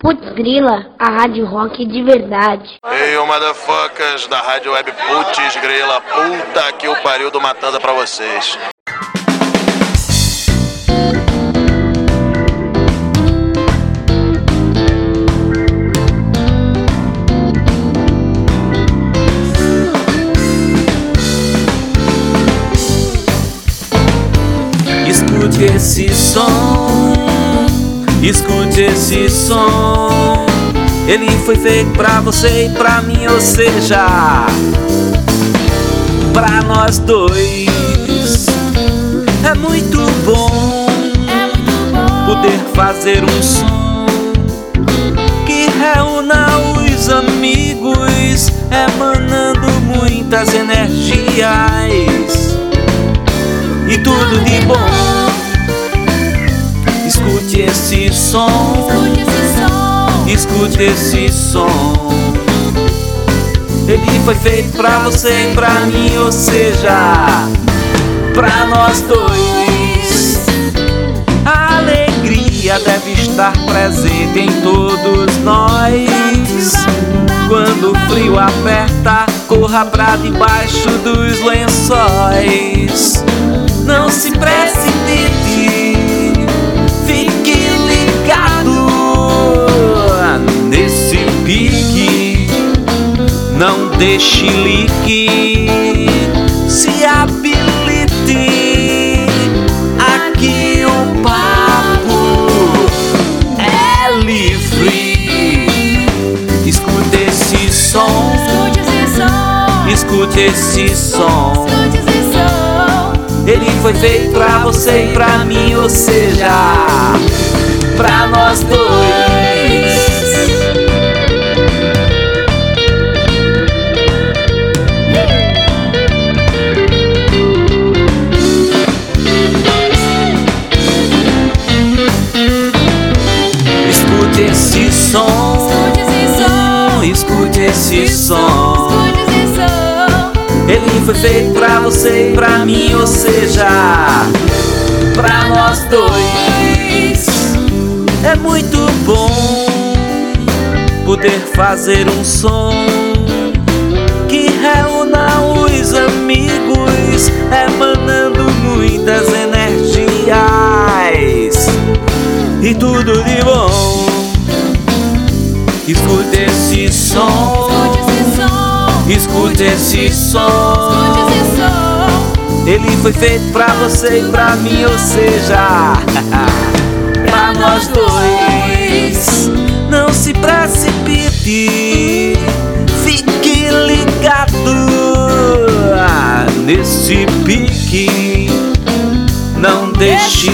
Putz Grila, a rádio rock de verdade. Ei, ô motherfuckers da rádio web Putz Grila, puta que o pariu do Matanda pra vocês. Escute esse som, escute esse som. Ele foi feito pra você e pra mim, ou seja, pra nós dois. É muito bom poder fazer um som que reúna os amigos, emanando muitas energias e tudo de bom. Escute esse som, escute esse som. Ele foi feito pra você e pra mim, ou seja, pra nós dois. A alegria deve estar presente em todos nós. Quando o frio aperta, corra pra debaixo dos lençóis. Não se precipite, Não deixe lique, se habilite. Aqui o papo é livre. Escute esse som, escute esse som. Ele foi feito pra você e pra mim, ou seja, pra nós dois. Escute esse som. Ele foi feito pra você e pra mim, ou seja, pra nós dois. É muito bom poder fazer um som que reúna os amigos, emanando muitas energias e tudo de bom. Escute esse som. Escute esse som. Ele foi feito pra você e pra mim, ou seja, pra nós dois. Não se precipite, fique ligado nesse pique. Não deixe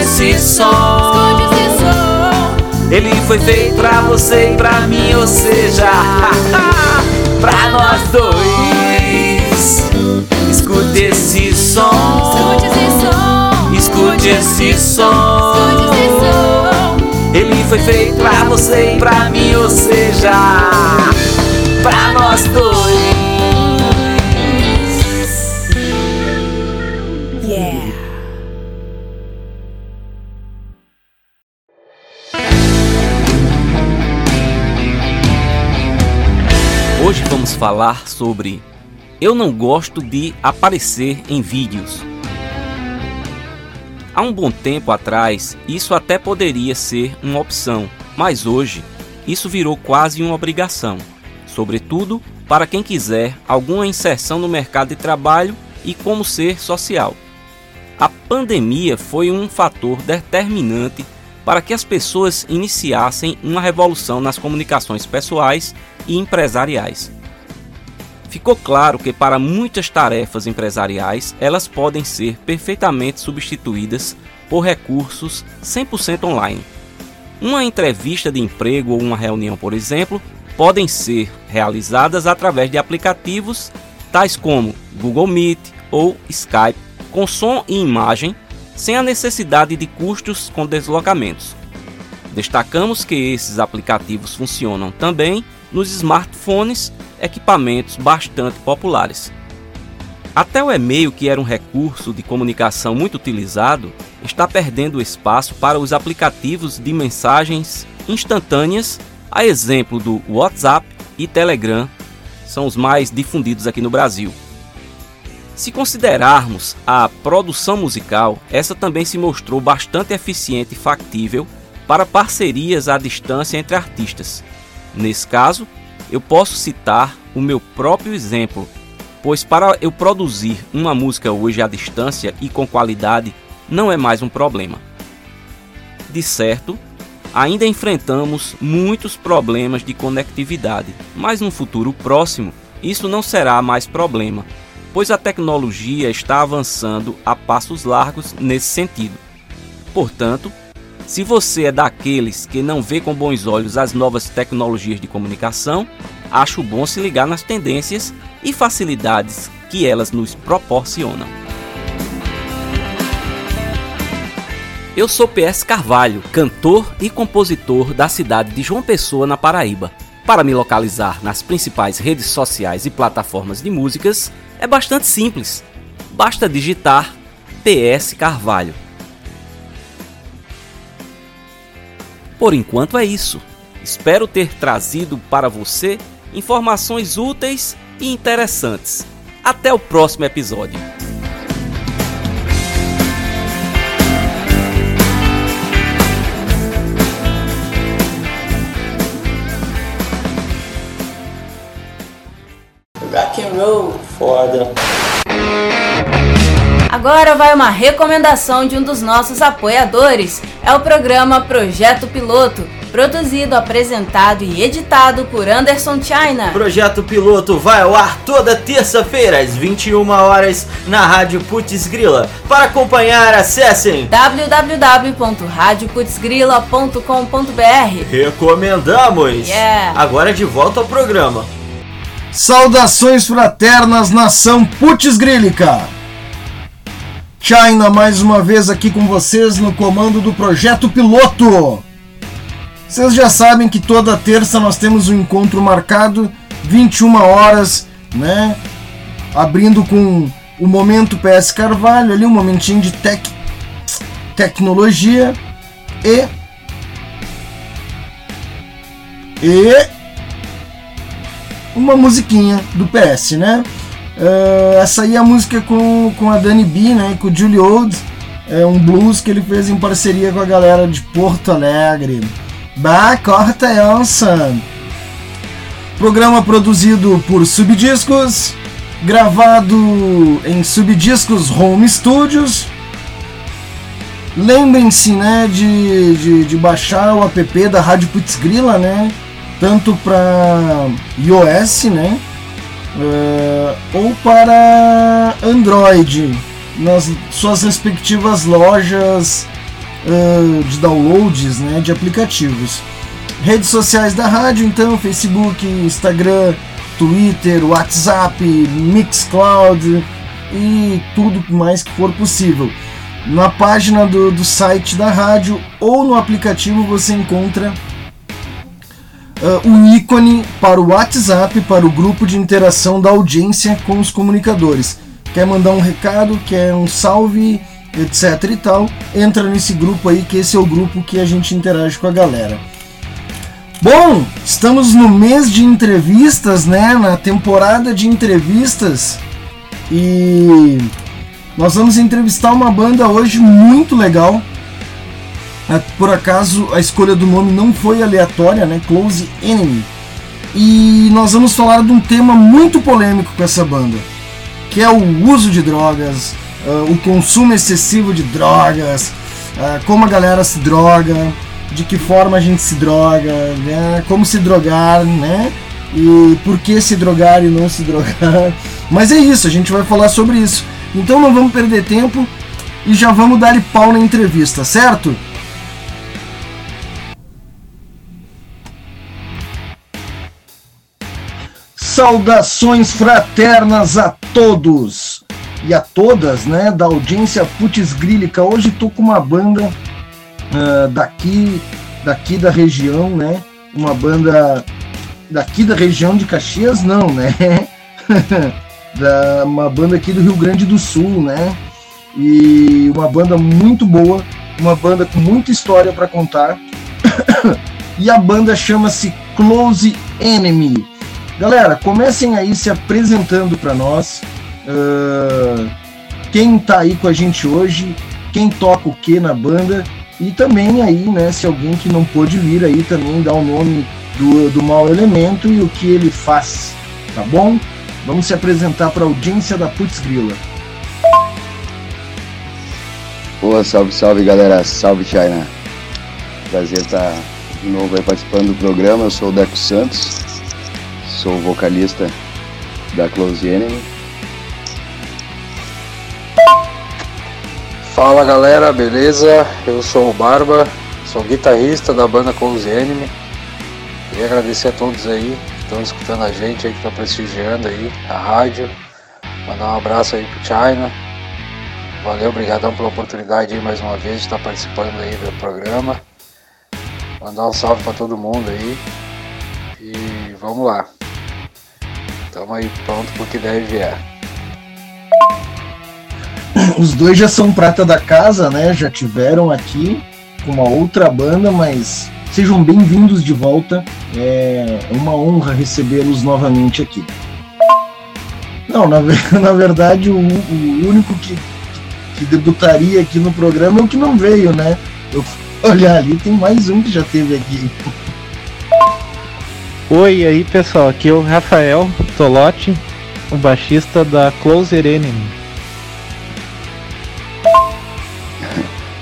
esse som. Ele foi feito pra você e pra mim, ou seja, pra nós dois. Escute esse som, escute esse som. Ele foi feito pra você e pra mim, ou seja, pra nós dois. Hoje vamos falar sobre Eu não gosto de aparecer em vídeos. Há um bom tempo atrás, isso até poderia ser uma opção, mas hoje isso virou quase uma obrigação, sobretudo para quem quiser alguma inserção no mercado de trabalho e como ser social. A pandemia foi um fator determinante para que as pessoas iniciassem uma revolução nas comunicações pessoais e empresariais. Ficou claro que para muitas tarefas empresariais, elas podem ser perfeitamente substituídas por recursos 100% online. Uma entrevista de emprego ou uma reunião, por exemplo, podem ser realizadas através de aplicativos tais como Google Meet ou Skype, com som e imagem, sem a necessidade de custos com deslocamentos. Destacamos que esses aplicativos funcionam também nos smartphones, equipamentos bastante populares. Até o e-mail, que era um recurso de comunicação muito utilizado, está perdendo espaço para os aplicativos de mensagens instantâneas, a exemplo do WhatsApp e Telegram, são os mais difundidos aqui no Brasil. Se considerarmos a produção musical, essa também se mostrou bastante eficiente e factível para parcerias à distância entre artistas. Nesse caso, eu posso citar o meu próprio exemplo, pois para eu produzir uma música hoje à distância e com qualidade não é mais um problema. De certo, ainda enfrentamos muitos problemas de conectividade, mas no futuro próximo isso não será mais problema pois a tecnologia está avançando a passos largos nesse sentido. Portanto, se você é daqueles que não vê com bons olhos as novas tecnologias de comunicação, acho bom se ligar nas tendências e facilidades que elas nos proporcionam. Eu sou PS Carvalho, cantor e compositor da cidade de João Pessoa, na Paraíba. Para me localizar nas principais redes sociais e plataformas de músicas, é bastante simples. Basta digitar PS Carvalho. Por enquanto é isso. Espero ter trazido para você informações úteis e interessantes. Até o próximo episódio. Rock and roll foda. Agora vai uma recomendação de um dos nossos apoiadores. É o programa Projeto Piloto, produzido, apresentado e editado por Anderson China. Projeto Piloto vai ao ar toda terça-feira às 21 horas na Rádio Putz Grila. Para acompanhar, acessem www.radioputzgrila.com.br. Recomendamos. Yeah. Agora de volta ao programa. Saudações fraternas, nação Putz Grílica! China mais uma vez aqui com vocês no comando do projeto piloto. Vocês já sabem que toda terça nós temos um encontro marcado, 21 horas, né? Abrindo com o momento PS Carvalho, ali um momentinho de tec tecnologia e e uma musiquinha do PS, né? Uh, essa aí é a música com, com a Dani B, né? Com o Julie Old. É um blues que ele fez em parceria com a galera de Porto Alegre. Bah, corta essa! Programa produzido por Subdiscos, gravado em Subdiscos Home Studios. Lembrem-se, né, de, de, de, baixar o app da Rádio Putzgrila, né? Tanto para iOS, né? Uh, ou para Android, nas suas respectivas lojas uh, de downloads, né, de aplicativos. Redes sociais da rádio, então, Facebook, Instagram, Twitter, WhatsApp, Mixcloud e tudo mais que for possível. Na página do, do site da rádio ou no aplicativo você encontra uh, o ícone para o WhatsApp, para o grupo de interação da audiência com os comunicadores. Quer mandar um recado, quer um salve, etc e tal, entra nesse grupo aí, que esse é o grupo que a gente interage com a galera. Bom, estamos no mês de entrevistas, né? Na temporada de entrevistas. E nós vamos entrevistar uma banda hoje muito legal por acaso a escolha do nome não foi aleatória, né? Close Enemy. E nós vamos falar de um tema muito polêmico com essa banda, que é o uso de drogas, uh, o consumo excessivo de drogas, uh, como a galera se droga, de que forma a gente se droga, né? como se drogar, né? E por que se drogar e não se drogar. Mas é isso, a gente vai falar sobre isso. Então não vamos perder tempo e já vamos dar pau na entrevista, certo? Saudações fraternas a todos e a todas, né, da audiência Putz Grílica. Hoje tô com uma banda uh, daqui daqui da região, né? Uma banda daqui da região de Caxias, não, né? da, uma banda aqui do Rio Grande do Sul, né? E uma banda muito boa, uma banda com muita história para contar. e a banda chama-se Close Enemy. Galera, comecem aí se apresentando para nós. Uh, quem tá aí com a gente hoje, quem toca o que na banda e também aí, né, se alguém que não pôde vir aí também dá o nome do, do mau elemento e o que ele faz, tá bom? Vamos se apresentar para a audiência da Putz Grila. Boa, salve, salve galera, salve China. Prazer estar de novo aí participando do programa. Eu sou o Deco Santos, sou vocalista da Close Enemy. Fala galera, beleza? Eu sou o Barba, sou guitarrista da banda Close Enemy. Queria agradecer a todos aí que estão escutando a gente aí, que estão prestigiando aí a rádio. Mandar um abraço aí pro China. Valeu, obrigadão pela oportunidade aí mais uma vez de estar participando aí do programa. Mandar um salve para todo mundo aí. E vamos lá. Estamos aí pronto pro que deve vier. Os dois já são prata da casa, né? Já tiveram aqui com uma outra banda, mas Sejam bem-vindos de volta. É uma honra recebê-los novamente aqui. Não, na, na verdade, o, o único que, que debutaria aqui no programa é o que não veio, né? Eu olhar ali, tem mais um que já teve aqui. Oi, aí pessoal, aqui é o Rafael Tolotti, o baixista da Closer Enemy.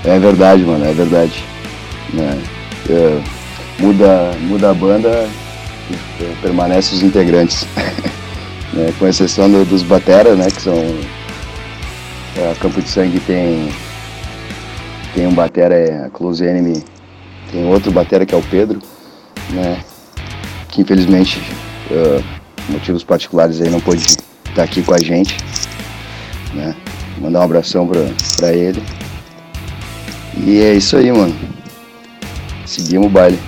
É verdade, mano, é verdade. É é, muda, muda a banda é, permanece os integrantes. né, com exceção do, dos Batera, né, que são. É, a Campo de Sangue tem. Tem um Batera, é, a Close Enemy, tem outro Batera que é o Pedro, né, que infelizmente, uh, motivos particulares aí, não pôde estar aqui com a gente. Né, mandar um abração pra, pra ele. E é isso aí, mano. Seguimos o baile.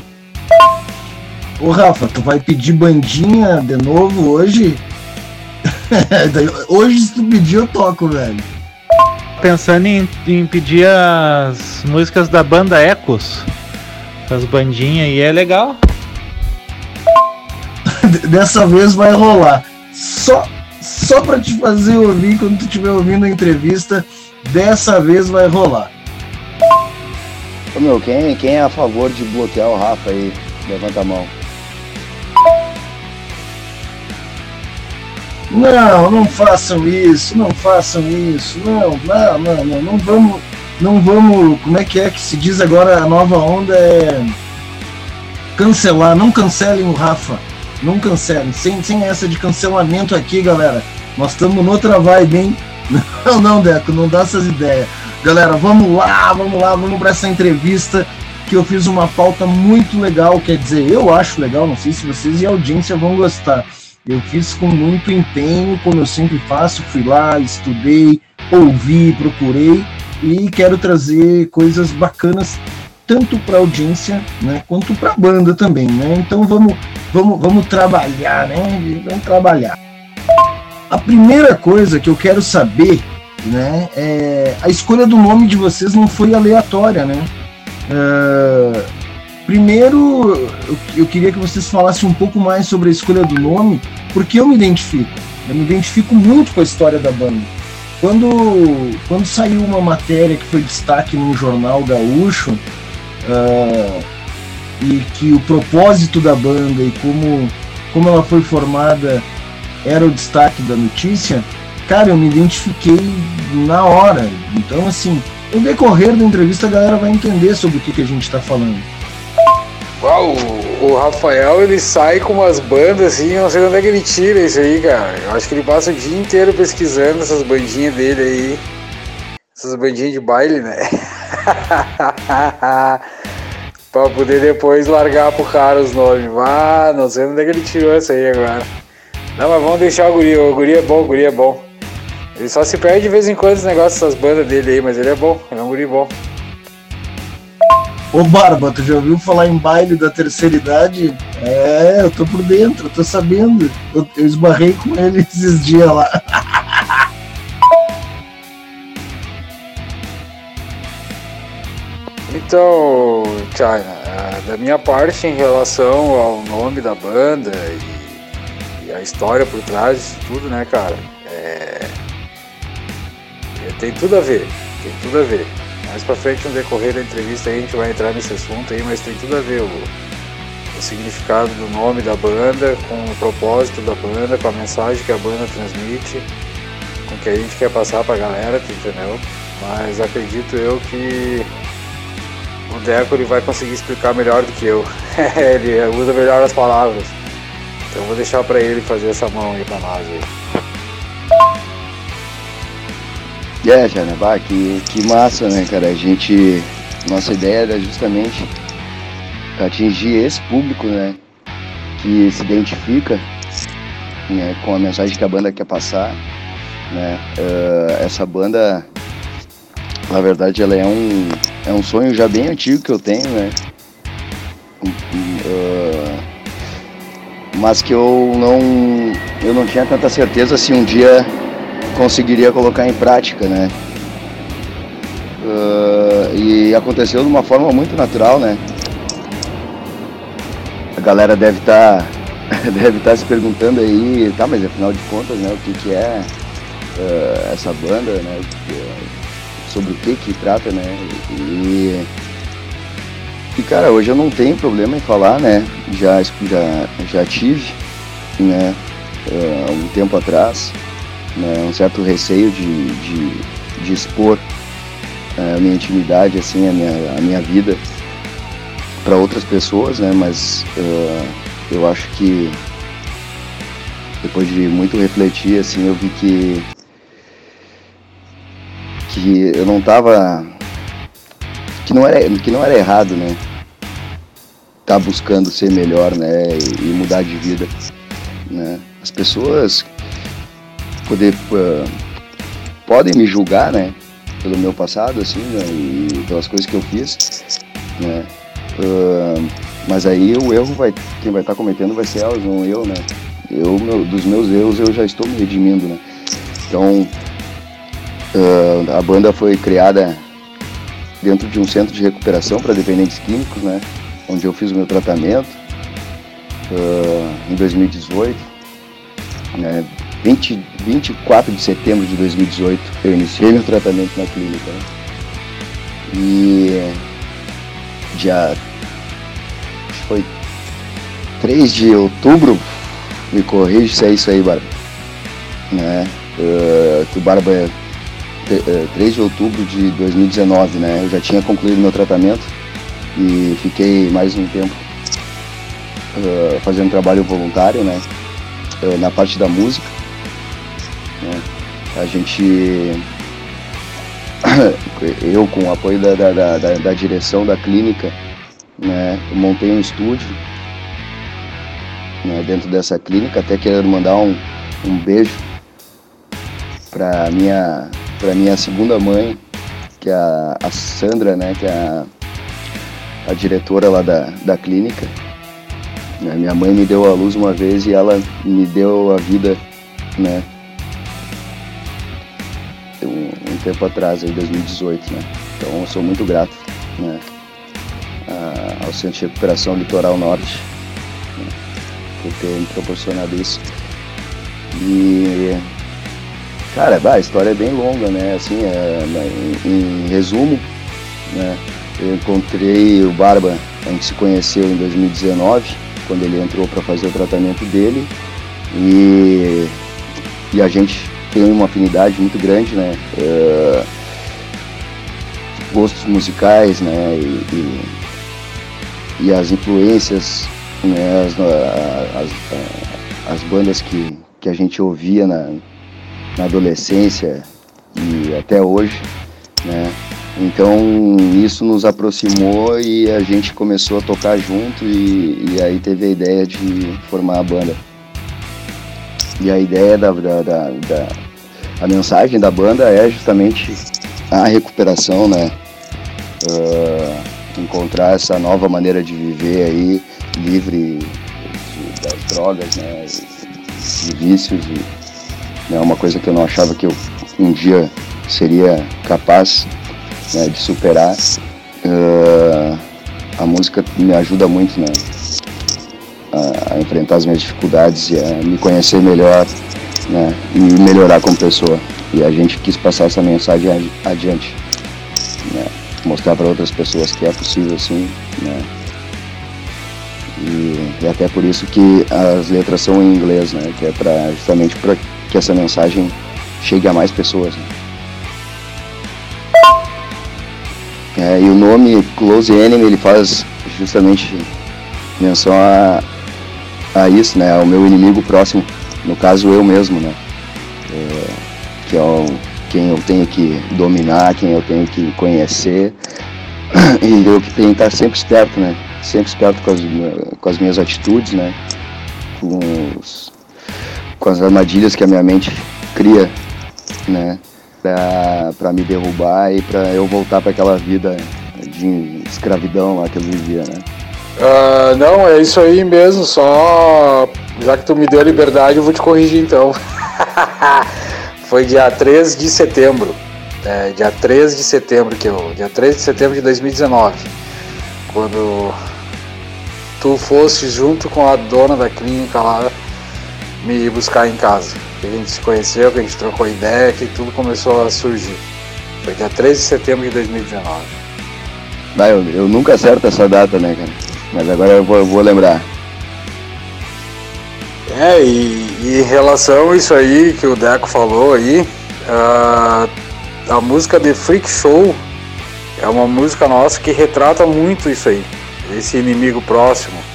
Ô Rafa, tu vai pedir bandinha de novo hoje? hoje se tu pedir eu toco, velho. Pensando em, em pedir as músicas da banda Ecos. As bandinhas aí é legal. Dessa vez vai rolar. Só, só pra te fazer ouvir quando tu estiver ouvindo a entrevista, dessa vez vai rolar. Ô meu, quem, quem é a favor de bloquear o Rafa aí? Levanta a mão. Não, não façam isso, não façam isso, não, não, não, não, não vamos, não vamos, como é que é que se diz agora a nova onda é cancelar, não cancelem o Rafa, não cancelem, sem, sem essa de cancelamento aqui, galera, nós estamos noutra vibe, hein? Não, não, Deco, não dá essas ideias. Galera, vamos lá, vamos lá, vamos para essa entrevista que eu fiz uma pauta muito legal, quer dizer, eu acho legal, não sei se vocês e a audiência vão gostar. Eu fiz com muito empenho, como eu sempre faço, fui lá, estudei, ouvi, procurei e quero trazer coisas bacanas tanto para a audiência, né, quanto para a banda também, né? Então vamos, vamos, vamos trabalhar, né? Vamos trabalhar. A primeira coisa que eu quero saber né? É, a escolha do nome de vocês não foi aleatória, né? Uh, primeiro, eu, eu, queria que vocês falassem um pouco mais sobre a escolha do nome, porque eu me identifico. Eu me identifico muito com a história da banda. Quando, quando saiu uma matéria que foi destaque num jornal gaúcho, uh, e que o propósito da banda e como, como ela foi formada era o destaque da notícia, cara, eu me identifiquei na hora. Então, assim, no decorrer da entrevista a galera vai entender sobre o que, que a gente está falando. Uau, o Rafael ele sai com umas bandas assim, não sei onde é que ele tira isso aí, cara. Eu acho que ele passa o dia inteiro pesquisando essas bandinhas dele aí. Essas bandinhas de baile, né? pra poder depois largar pro cara os nomes. Ah, não sei onde é que ele tirou essa aí agora. Não, mas vamos deixar o guri. O guri é bom, o guri é bom. Ele só se perde de vez em quando os negócios, essas bandas dele aí, mas ele é bom, ele é um guri bom. Ô Barba, tu já ouviu falar em baile da terceira idade? É, eu tô por dentro, eu tô sabendo. Eu, eu esbarrei com ele esses dias lá. Então, China, é, da minha parte em relação ao nome da banda e, e a história por trás disso tudo, né, cara? É, tem tudo a ver, tem tudo a ver. Mais pra frente, no decorrer da entrevista, a gente vai entrar nesse assunto aí, mas tem tudo a ver o, o significado do nome da banda, com o propósito da banda, com a mensagem que a banda transmite, com o que a gente quer passar pra galera, entendeu? Mas acredito eu que o Deco ele vai conseguir explicar melhor do que eu. ele usa melhor as palavras. Então vou deixar para ele fazer essa mão aí para nós aí. É, Jana, bah, que, que massa, né, cara? A gente. Nossa ideia era justamente atingir esse público, né? Que se identifica né, com a mensagem que a banda quer passar. Né? Uh, essa banda, na verdade, ela é um, é um sonho já bem antigo que eu tenho, né? Uh, mas que eu não, eu não tinha tanta certeza se um dia conseguiria colocar em prática, né? Uh, e aconteceu de uma forma muito natural, né? A galera deve estar tá, deve tá se perguntando aí, tá, mas afinal de contas, né, o que, que é uh, essa banda, né? Sobre o que que trata, né? E, e cara, hoje eu não tenho problema em falar, né? Já, já, já tive, né? Uh, um tempo atrás, né, um certo receio de, de, de expor uh, a minha intimidade, assim, a minha, a minha vida para outras pessoas, né? Mas uh, eu acho que depois de muito refletir, assim, eu vi que que eu não tava que não era que não era errado, né? Tá buscando ser melhor, né? E, e mudar de vida, né? As pessoas poder uh, podem me julgar, né? Pelo meu passado, assim, né, e pelas coisas que eu fiz, né? Uh, mas aí o erro vai, quem vai estar tá cometendo vai ser elas, não eu, né? Eu, meu, dos meus erros, eu já estou me redimindo, né? Então, uh, a banda foi criada dentro de um centro de recuperação para dependentes químicos, né? Onde eu fiz o meu tratamento uh, em 2018. Né? 20, 24 de setembro de 2018 eu iniciei meu tratamento na clínica. Né? E dia foi 3 de outubro, me corrija se é isso aí, Barba. Né? Uh, que o Barba 3 de outubro de 2019, né? Eu já tinha concluído meu tratamento e fiquei mais um tempo uh, fazendo trabalho voluntário, né? Uh, na parte da música. Né? A gente, eu com o apoio da, da, da, da direção da clínica, né, montei um estúdio né, dentro dessa clínica, até quero mandar um, um beijo para minha para minha segunda mãe, que é a, Sandra, né, que é a, a diretora lá da, da clínica. Minha mãe me deu a luz uma vez e ela me deu a vida, né, tempo atrás, em 2018, né? Então eu sou muito grato né, ao Centro de Recuperação Litoral Norte né, por ter me proporcionado isso. E cara, a história é bem longa, né? Assim, é, em, em resumo, né? Eu encontrei o Barba, a gente se conheceu em 2019, quando ele entrou para fazer o tratamento dele. E, e a gente tem uma afinidade muito grande, né? Uh, gostos musicais, né? E, e, e as influências, né? As, as, as, bandas que, que a gente ouvia na, na adolescência e até hoje, né? Então isso nos aproximou e a gente começou a tocar junto e, e aí teve a ideia de formar a banda. E a ideia da, da, da, da, a mensagem da banda é justamente a recuperação, né? Uh, encontrar essa nova maneira de viver aí, livre de, das drogas, né, de vícios, e, né, uma coisa que eu não achava que eu um dia seria capaz né, de superar. Uh, a música me ajuda muito né, a, a, enfrentar as minhas dificuldades e a me conhecer melhor né, e melhorar como pessoa. E a gente quis passar essa mensagem adiante. Né, mostrar para outras pessoas que é possível sim. Né, e, e até por isso que as letras são em inglês, né, que é pra, justamente para que essa mensagem chegue a mais pessoas. Né. É, e o nome Close Enemy ele faz justamente menção a, a isso, né? Ao meu inimigo próximo, no caso eu mesmo, né? É, que é o, quem eu tenho que dominar, quem eu tenho que conhecer e eu que tenho que estar sempre esperto, né? Sempre esperto com as, com as minhas atitudes, né? Com, os, com as armadilhas que a minha mente cria, né? para me derrubar e para eu voltar para aquela vida de escravidão lá que eu vivia, né? Uh, não, é isso aí mesmo, só já que tu me deu a liberdade, eu vou te corrigir então. Foi dia 3 de setembro. É, dia 3 de setembro que eu. Dia 3 de setembro de 2019. Quando tu fosse junto com a dona da clínica lá me buscar em casa que a gente se conheceu, que a gente trocou ideia, que tudo começou a surgir. Foi dia 13 de setembro de 2019. Não, eu, eu nunca acerto essa data, né, cara? Mas agora eu vou, eu vou lembrar. É, e, e, em relação a isso aí que o Deco falou aí, a, a música The Freak Show é uma música nossa que retrata muito isso aí, esse inimigo próximo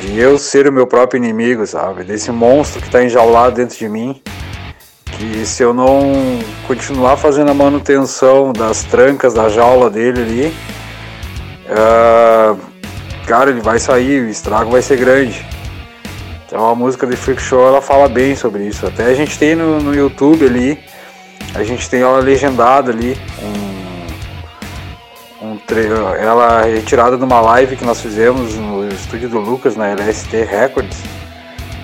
de eu ser o meu próprio inimigo, sabe? Desse monstro que está enjaulado dentro de mim. Que se eu não continuar fazendo a manutenção das trancas da jaula dele ali, uh, cara, ele vai sair, o estrago vai ser grande. Então a música de Freak Show ela fala bem sobre isso. Até a gente tem no, no YouTube ali, a gente tem ela legendada ali, um ela é retirada de uma live que nós fizemos no estúdio do Lucas, na LST Records,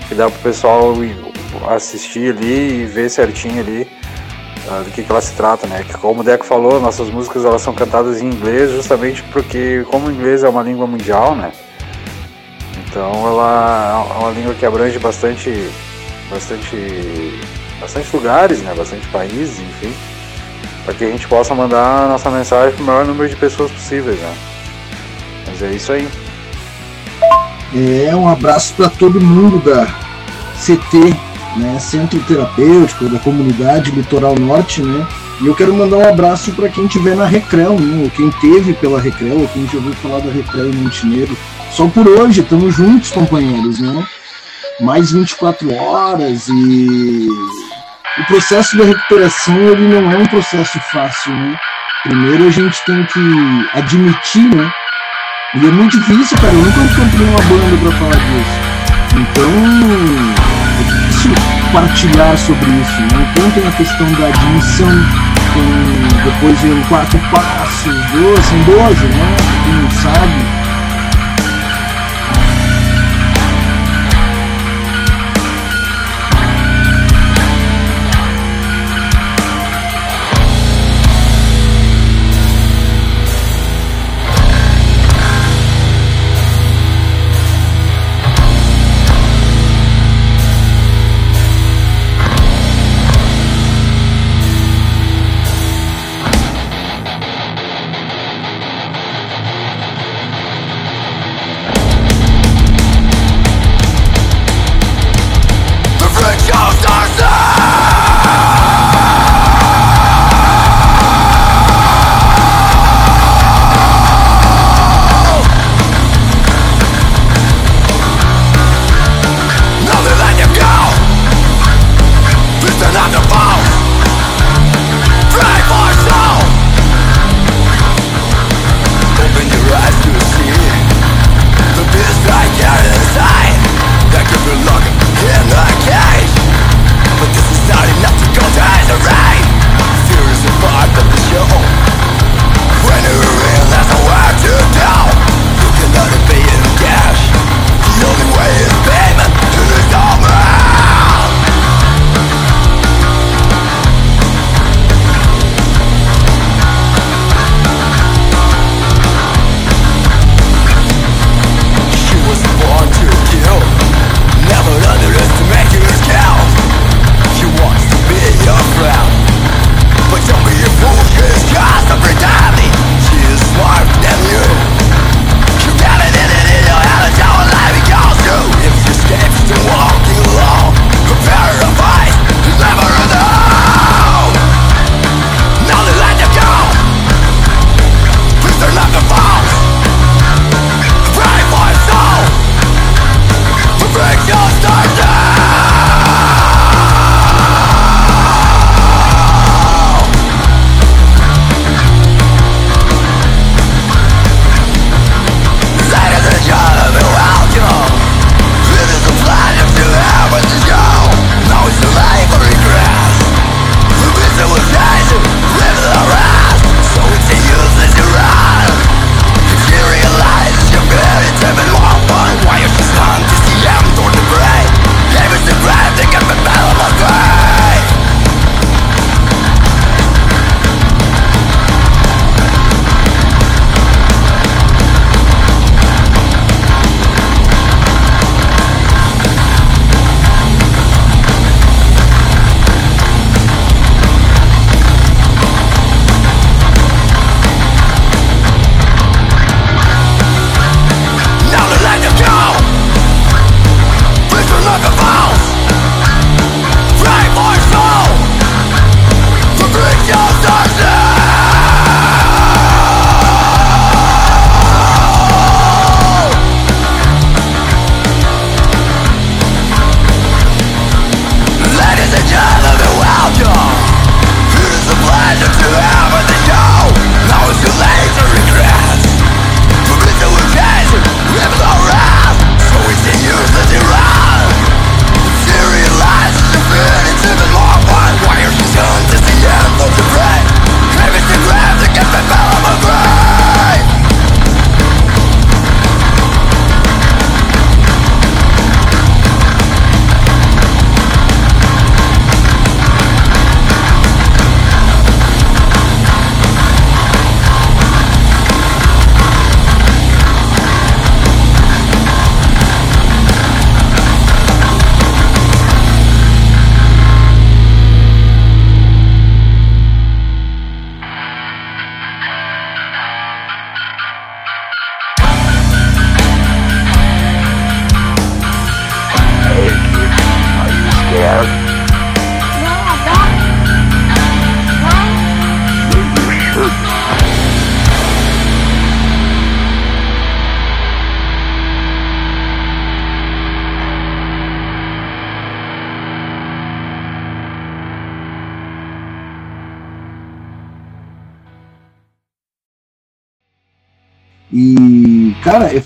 que dá pro pessoal assistir ali e ver certinho ali uh, do que, que ela se trata, né? Que como o Deco falou, nossas músicas elas são cantadas em inglês justamente porque como o inglês é uma língua mundial, né? Então ela é uma língua que abrange bastante, bastante, bastante lugares, né? Bastante países, enfim para que a gente possa mandar a nossa mensagem para o maior número de pessoas possíveis, né? Mas é isso aí. É um abraço para todo mundo da CT, né, Centro Terapêutico da Comunidade Litoral Norte, né? E eu quero mandar um abraço para quem estiver na Recreu, né? Quem teve pela Recreu, ou quem já ouviu falar da Recreu em Montenegro. Só por hoje, estamos juntos, companheiros, né? Mais 24 horas e o processo da recuperação ele não é um processo fácil, né? Primeiro a gente tem que admitir, né? E é muito difícil, cara. Eu nunca encontrei uma banda para falar disso. Então é difícil partilhar sobre isso. Né? Então tem a questão da admissão, tem depois o quarto passo, doze, doze, né? Quem não sabe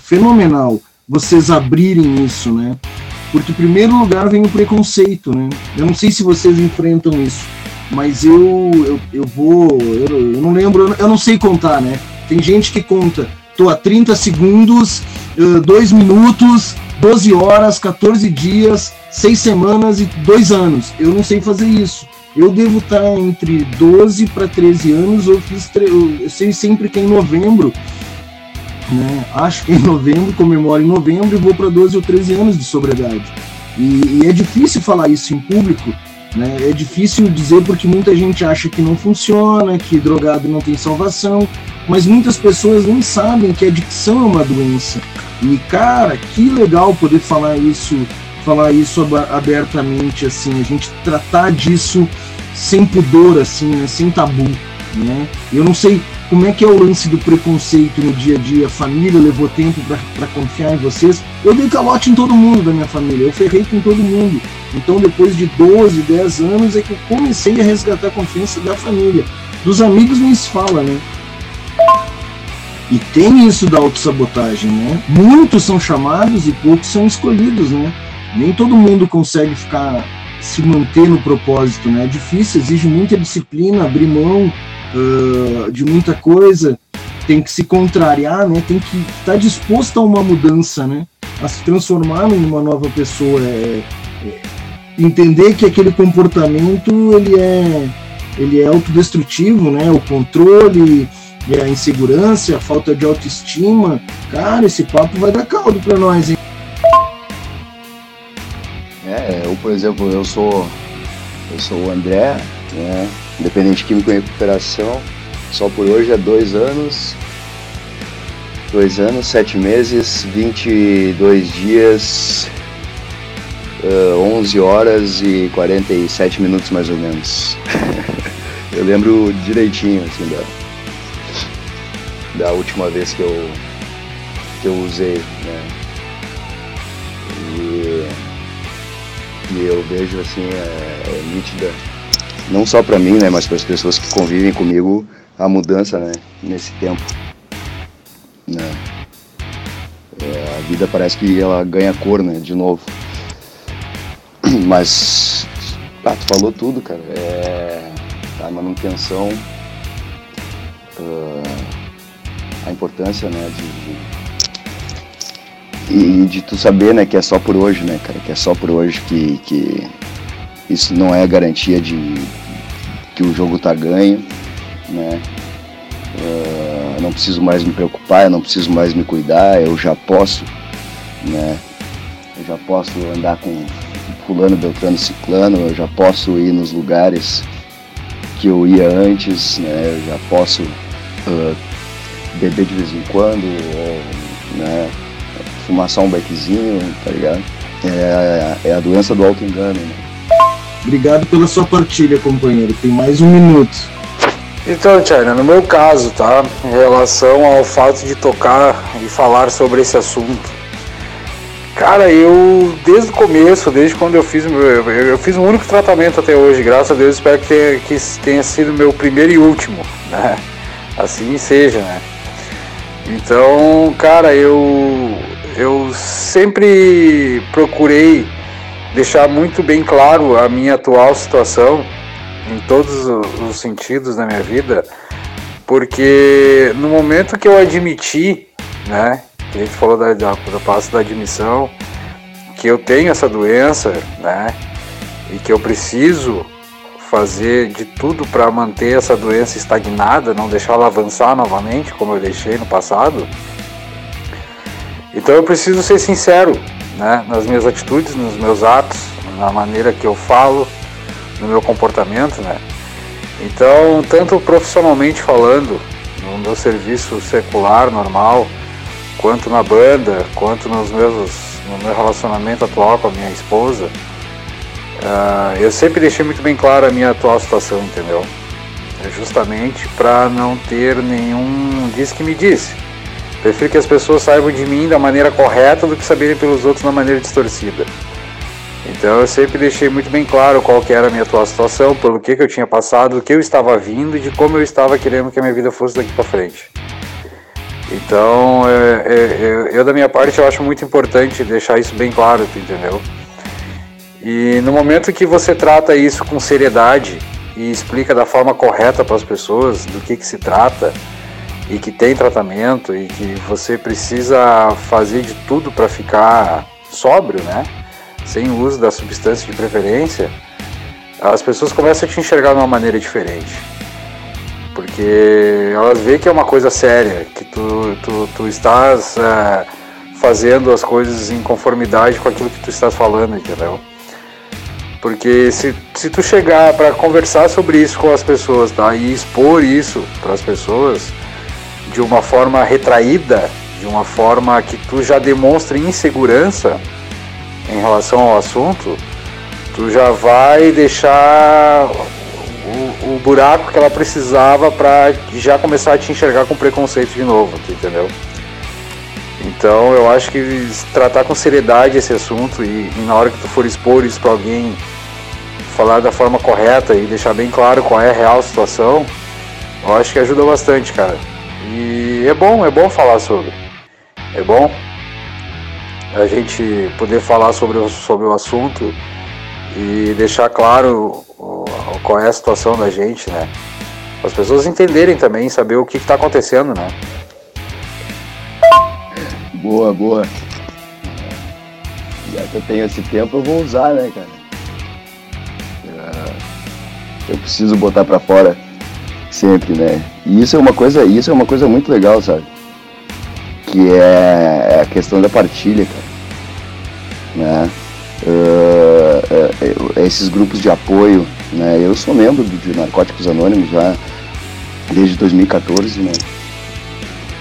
fenomenal vocês abrirem isso, né? Porque, em primeiro lugar, vem o preconceito, né? Eu não sei se vocês enfrentam isso, mas eu, eu, eu vou. Eu, eu não lembro, eu não sei contar, né? Tem gente que conta, tô a 30 segundos, 2 minutos, 12 horas, 14 dias, 6 semanas e 2 anos. Eu não sei fazer isso. Eu devo estar entre 12 para 13 anos, eu fiz eu sei sempre que é em novembro, né? Acho que em novembro, comemoro em novembro e vou para 12 ou 13 anos de sobriedade. E, e, é difícil falar isso em público, né? É difícil dizer porque muita gente acha que não funciona, que drogado não tem salvação, mas muitas pessoas nem sabem que a adicção é uma doença. E cara, que legal poder falar isso falar isso abertamente, assim, a gente tratar disso sem pudor, assim, né, sem tabu, né? Eu não sei como é que é o lance do preconceito no dia a dia. Família levou tempo para confiar em vocês. Eu dei calote em todo mundo da minha família, eu ferrei com todo mundo. Então, depois de 12, 10 anos, é que eu comecei a resgatar a confiança da família. Dos amigos nem se fala, né? E tem isso da autossabotagem, né? Muitos são chamados e poucos são escolhidos, né? nem todo mundo consegue ficar se manter no propósito, né? É difícil, exige muita disciplina, abrir mão uh, de muita coisa, tem que se contrariar, né? Tem que estar tá disposto a uma mudança, né? A se transformar em uma nova pessoa, é, é, entender que aquele comportamento ele é ele é autodestrutivo, né? O controle, a insegurança, a falta de autoestima, cara, esse papo vai dar caldo para nós, hein? É, eu, por exemplo, eu sou eu sou o André, né, independente químico em recuperação, só por hoje é dois anos, dois anos, sete meses, 22 dias, uh, 11 horas e 47 minutos mais ou menos. eu lembro direitinho assim da, da última vez que eu, que eu usei, né? E que eu vejo assim é, é nítida, não só para mim, né, mas para as pessoas que convivem comigo, a mudança, né, nesse tempo. Né. É, a vida parece que ela ganha cor, né, de novo. Mas, ah, tu falou tudo, cara. É, a manutenção, uh, a importância, né, de, de e de tu saber, né, que é só por hoje, né, cara, que é só por hoje que, que isso não é garantia de que o jogo tá ganho, né, uh, não preciso mais me preocupar, eu não preciso mais me cuidar, eu já posso, né, eu já posso andar com fulano, beltrano, ciclano, eu já posso ir nos lugares que eu ia antes, né, eu já posso uh, beber de vez em quando, ou, né, fumar só um beckzinho, tá ligado? É, é a doença do auto-engano, né? Obrigado pela sua partilha, companheiro. Tem mais um minuto. Então, Tchana, no meu caso, tá? Em relação ao fato de tocar e falar sobre esse assunto. Cara, eu desde o começo, desde quando eu fiz meu, eu, fiz um único tratamento até hoje, graças a Deus, espero que tenha, que tenha sido meu primeiro e último, né? Assim seja, né? Então, cara, eu eu sempre procurei deixar muito bem claro a minha atual situação em todos os sentidos da minha vida, porque no momento que eu admiti, né, que a gente falou da, da, passo da admissão, que eu tenho essa doença, né, e que eu preciso fazer de tudo para manter essa doença estagnada, não deixar ela avançar novamente, como eu deixei no passado, então eu preciso ser sincero né, nas minhas atitudes, nos meus atos, na maneira que eu falo, no meu comportamento. Né? Então, tanto profissionalmente falando, no meu serviço secular normal, quanto na banda, quanto nos meus, no meu relacionamento atual com a minha esposa, uh, eu sempre deixei muito bem claro a minha atual situação, entendeu? É justamente para não ter nenhum diz que me disse Prefiro que as pessoas saibam de mim da maneira correta do que saberem pelos outros da maneira distorcida. Então eu sempre deixei muito bem claro qual que era a minha atual situação, pelo que, que eu tinha passado, o que eu estava vindo e de como eu estava querendo que a minha vida fosse daqui para frente. Então, é, é, eu da minha parte eu acho muito importante deixar isso bem claro, entendeu? E no momento que você trata isso com seriedade e explica da forma correta para as pessoas do que, que se trata e que tem tratamento e que você precisa fazer de tudo para ficar sóbrio, né? Sem uso da substância de preferência, as pessoas começam a te enxergar de uma maneira diferente. Porque elas veem que é uma coisa séria, que tu, tu, tu estás é, fazendo as coisas em conformidade com aquilo que tu estás falando, entendeu? Porque se, se tu chegar para conversar sobre isso com as pessoas, tá? E expor isso para as pessoas de uma forma retraída, de uma forma que tu já demonstre insegurança em relação ao assunto, tu já vai deixar o, o buraco que ela precisava para já começar a te enxergar com preconceito de novo, entendeu? Então eu acho que tratar com seriedade esse assunto e, e na hora que tu for expor isso para alguém, falar da forma correta e deixar bem claro qual é a real situação, eu acho que ajuda bastante, cara. E é bom, é bom falar sobre. É bom a gente poder falar sobre o, sobre o assunto e deixar claro qual é a situação da gente, né? As pessoas entenderem também, saber o que está acontecendo, né? Boa, boa. Já que eu tenho esse tempo, eu vou usar, né, cara? Eu preciso botar para fora sempre, né? E isso é uma coisa, isso é uma coisa muito legal, sabe? Que é, é a questão da partilha, cara. Né? Uh, uh, esses grupos de apoio, né? Eu sou membro de Narcóticos Anônimos já desde 2014, né?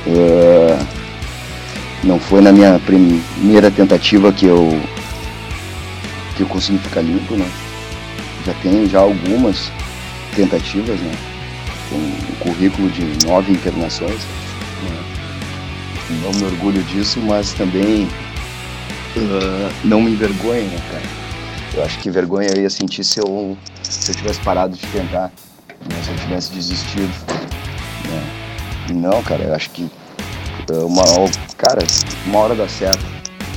Uh, não foi na minha primeira tentativa que eu que eu consegui ficar limpo, né? Já tenho já algumas tentativas, né? Com um currículo de nove internações. Né? Não me orgulho disso, mas também uh, não me envergonho, né, cara? Eu acho que vergonha eu ia sentir se eu, se eu tivesse parado de tentar, né? se eu tivesse desistido. Né? Não, cara, eu acho que uma, cara, uma hora dá certo.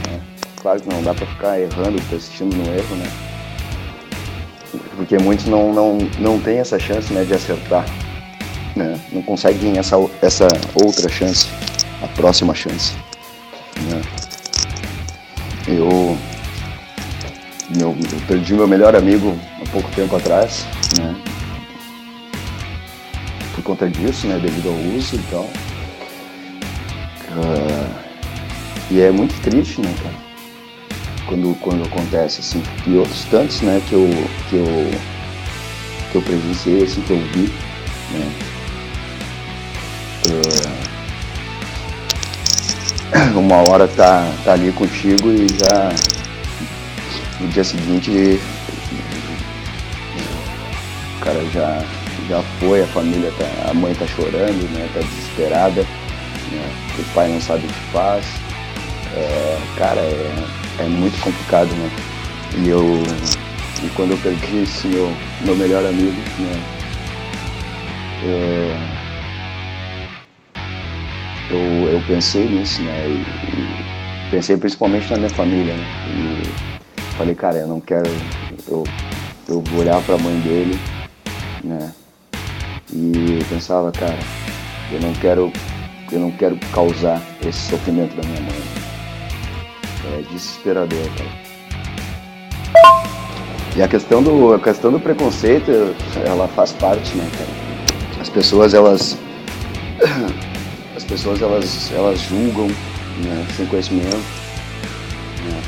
Né? Claro que não dá pra ficar errando, persistindo no erro, né? Porque muitos não, não, não têm essa chance né, de acertar. Né? Não conseguem essa, essa outra chance, a próxima chance. Né? Eu, meu, eu perdi meu melhor amigo há pouco tempo atrás, né? Por conta disso, né? Devido ao uso, então. Uh, e é muito triste, né, cara? Quando, quando acontece assim. E outros tantos, né, que eu, que eu, que eu presenciei, assim, que eu vi, né? Uh, uma hora tá, tá ali contigo e já no dia seguinte o cara já, já foi, a família tá, a mãe tá chorando, né? Tá desesperada né? O pai não sabe o que faz. É, cara, é, é muito complicado, né? E eu e quando eu perdi esse meu, meu melhor amigo, né? É, eu, eu pensei nisso, né? E, e pensei principalmente na minha família, né? E falei, cara, eu não quero. Eu, eu vou olhar pra mãe dele, né? E eu pensava, cara, eu não quero eu não quero causar esse sofrimento da minha mãe. É desesperador, cara. E a questão do, a questão do preconceito, ela faz parte, né, cara? As pessoas, elas. As pessoas, elas, elas julgam, né, sem conhecimento. Né?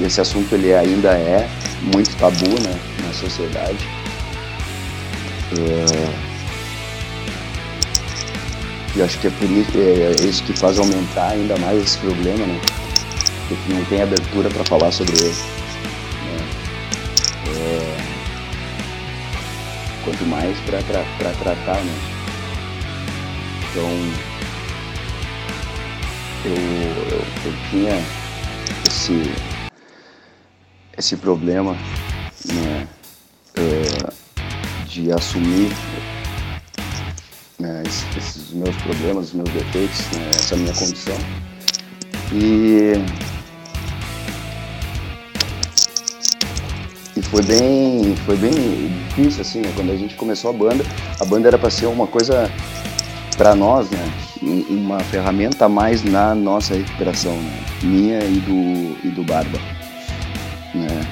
Esse assunto, ele ainda é muito tabu, né, na sociedade. É e acho que é por isso, é, é isso que faz aumentar ainda mais esse problema, né? Porque não tem abertura para falar sobre ele. Né? É, quanto mais para tratar, né? Então eu, eu, eu tinha esse, esse problema né, é, de assumir né, esses meus problemas, os meus defeitos, né, essa minha condição. E, e foi bem, foi bem difícil assim, né, quando a gente começou a banda, a banda era para ser uma coisa para nós, né, uma ferramenta a mais na nossa recuperação, né, minha e do e do Barba, né.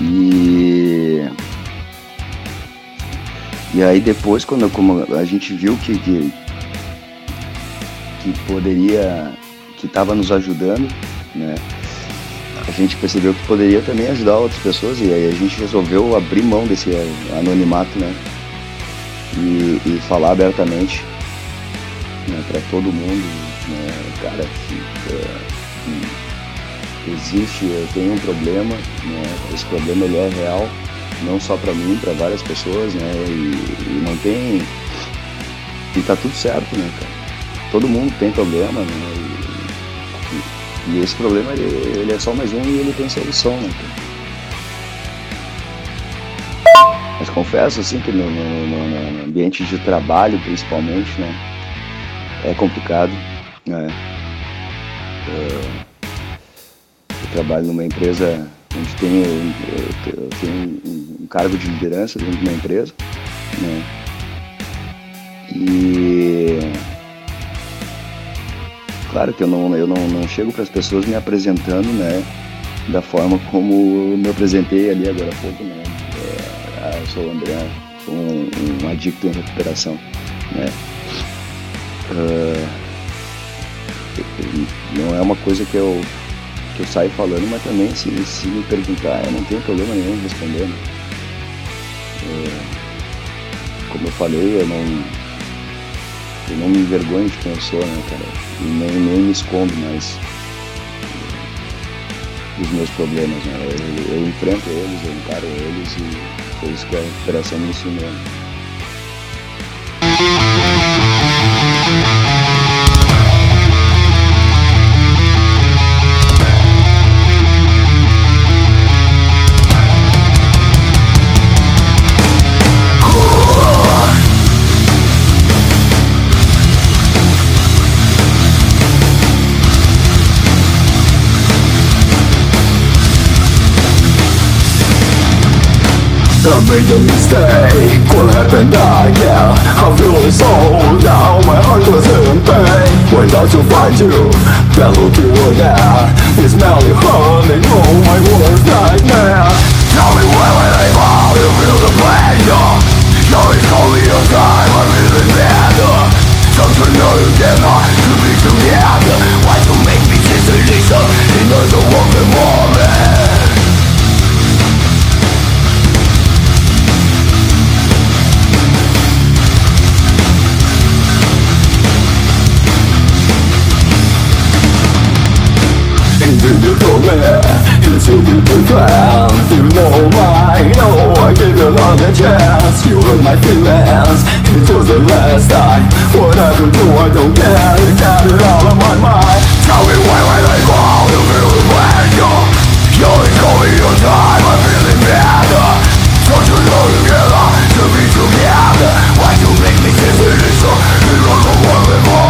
E e aí depois, quando como a gente viu que, que, que poderia, que estava nos ajudando, né? A gente percebeu que poderia também ajudar outras pessoas e aí a gente resolveu abrir mão desse anonimato, né? E, e falar abertamente né, para todo mundo, né? Cara, uh, existe, eu tenho um problema, né? Esse problema ele é real não só para mim, para várias pessoas, né? E, e, tem. E tá tudo certo, né, cara? Todo mundo tem problema, né? E, e esse problema ele, ele, é só mais um e ele tem solução, né, cara? Mas confesso assim que no, no, no, no ambiente de trabalho principalmente, né? É complicado. Né? Eu, eu trabalho numa empresa onde tem, eu, eu tenho um, cargo de liderança dentro de uma empresa, né? E claro que eu não, eu não, não chego para as pessoas me apresentando, né? Da forma como me apresentei ali agora há pouco, né? É, ah, eu sou o André, um, um adicto em recuperação, né? Uh, não é uma coisa que eu que eu saio falando, mas também se, se me perguntar, eu não tenho problema nenhum em responder. É, como eu falei, eu não, eu não me envergonho de quem eu sou, né, cara? E nem, nem me escondo mais é, dos meus problemas, né? Eu, eu, enfrento eles, eu encaro eles e foi isso que a recuperação me ensinou. I made a mistake. What happened? I yeah. I feel it so now. My heart was in pain. When I to find you? Battle to a death It's smelly honey. Oh my worst nightmare. Tell me where will I fall? You feel the pain yeah. Now it's only your time I'm really better? Don't you cannot To be together? Why to make me this illusion In order to walk the moment me You took it to plan You know my, know I gave you another chance You hurt my feelings It was the last time Whatever you do I don't care You got it all on my mind Tell me why when I call You feel the pressure You ain't calling your time I'm feeling better Don't you know together To be together Why you make me say this You don't know what for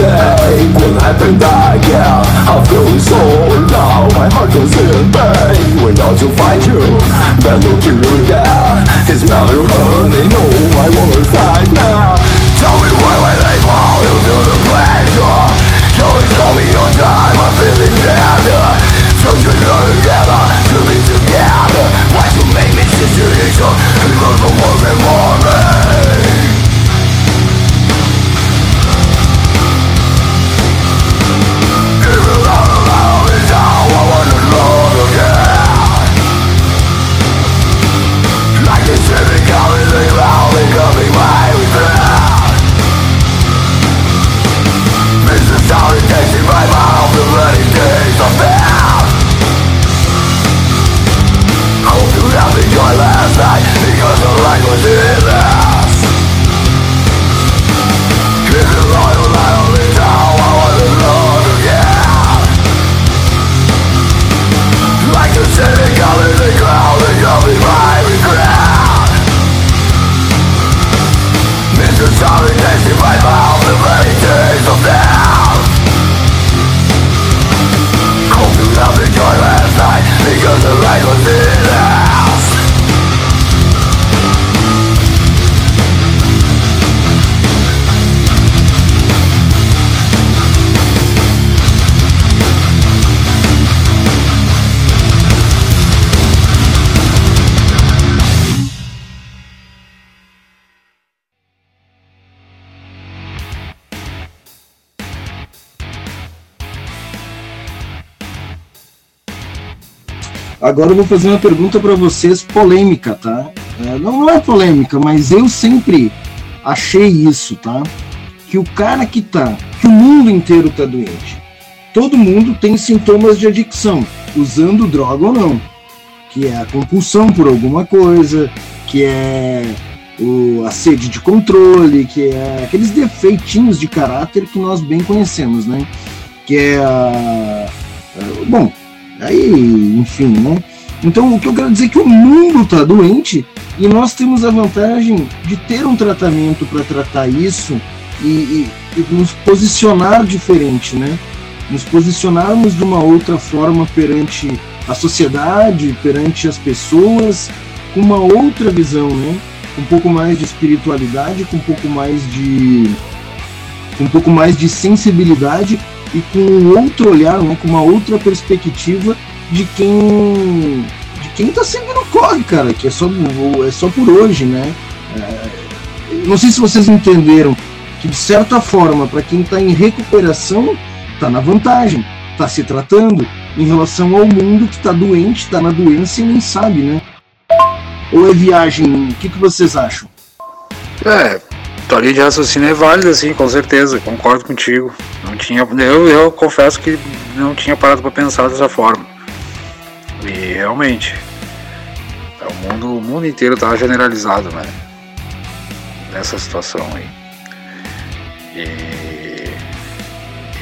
mistake When I think back, yeah I'm feeling so now My heart goes in pain. When I to find you Then look you yeah It's not your honey, no I won't fight now. Tell me why when I fall into the pleasure? You call me your time, I'm feeling better Don't you know together, to be together. Why you make me situation, and learn more and more. Agora eu vou fazer uma pergunta para vocês polêmica, tá? É, não, não é polêmica, mas eu sempre achei isso, tá? Que o cara que tá, que o mundo inteiro tá doente. Todo mundo tem sintomas de adicção, usando droga ou não. Que é a compulsão por alguma coisa, que é o, a sede de controle, que é aqueles defeitinhos de caráter que nós bem conhecemos, né? Que é a, a bom, Aí, enfim, né? Então, o que eu quero dizer é que o mundo está doente e nós temos a vantagem de ter um tratamento para tratar isso e, e, e, nos posicionar diferente, né? Nos posicionarmos de uma outra forma perante a sociedade, perante as pessoas, com uma outra visão, né? Um pouco mais de espiritualidade, com um pouco mais de um pouco mais de sensibilidade e com um outro olhar, né, com uma outra perspectiva de quem de quem está seguindo o corre, cara, que é só, é só por hoje, né? É, não sei se vocês entenderam que de certa forma, para quem está em recuperação, está na vantagem, está se tratando em relação ao mundo que está doente, está na doença e nem sabe, né? Ou é viagem? O que, que vocês acham? É, tua linha de raciocínio é válida, sim, com certeza, concordo contigo. Não tinha, eu, eu confesso que não tinha parado para pensar dessa forma. E realmente, é, o mundo, o mundo inteiro tá generalizado, né? Nessa situação aí. E,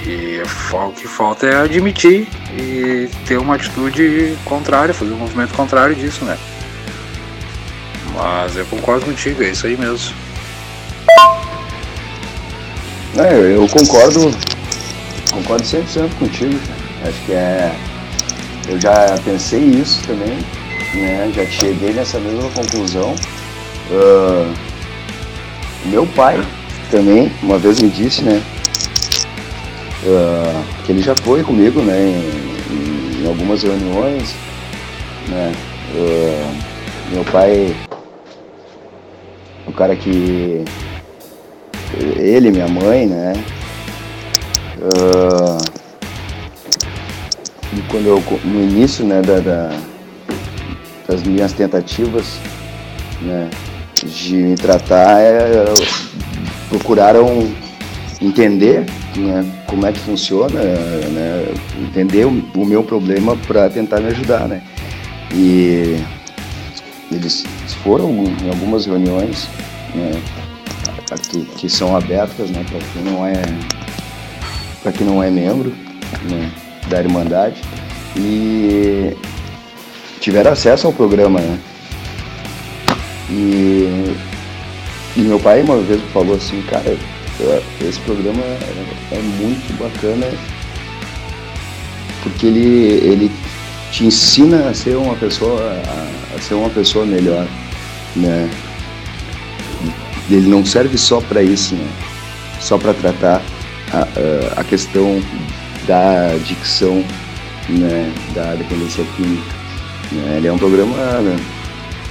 e o que falta é admitir e ter uma atitude contrária, fazer um movimento contrário disso, né? Mas eu concordo contigo, é isso aí mesmo. É, eu concordo, concordo 100% contigo. Acho que é. Eu já pensei isso também, né? Já cheguei nessa mesma conclusão. Uh, meu pai também, uma vez me disse, né? Uh, que ele já foi comigo, né? Em, em algumas reuniões, né? Uh, meu pai, o cara que ele, minha mãe, né? Uh, e quando eu, no início né, da, da, das minhas tentativas né, de me tratar, é, procuraram entender né, como é que funciona, né, entender o, o meu problema para tentar me ajudar. Né? E eles foram em algumas reuniões, né, que, que são abertas né, para quem não é para quem não é membro né, da Irmandade e tiveram acesso ao programa, né? E, e meu pai uma vez falou assim, cara, esse programa é, é muito bacana porque ele, ele te ensina a ser uma pessoa a, a ser uma pessoa melhor, né? Ele não serve só para isso, né? só para tratar a, a, questão da adicção, né? da dependência química. Né? Ele é um programa, né?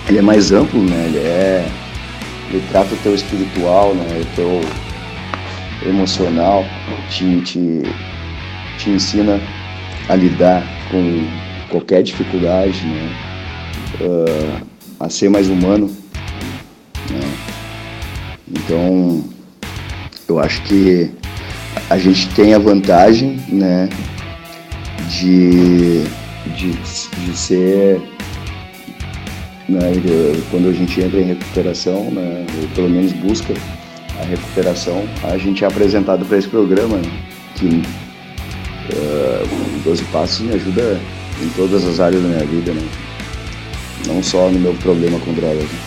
ele é mais amplo, né? ele, é, ele trata o teu espiritual, né? o teu emocional, te, te, te ensina a lidar com qualquer dificuldade, né? Uh, a ser mais humano. Né? Então, eu acho que a gente tem a vantagem, né, de, de, de ser, né, quando a gente entra em recuperação, né, ou pelo menos busca a recuperação, a gente é apresentado para esse programa, né, que uh, 12 Passos me ajuda em todas as áreas da minha vida, né, não só no meu problema com drogas. Né.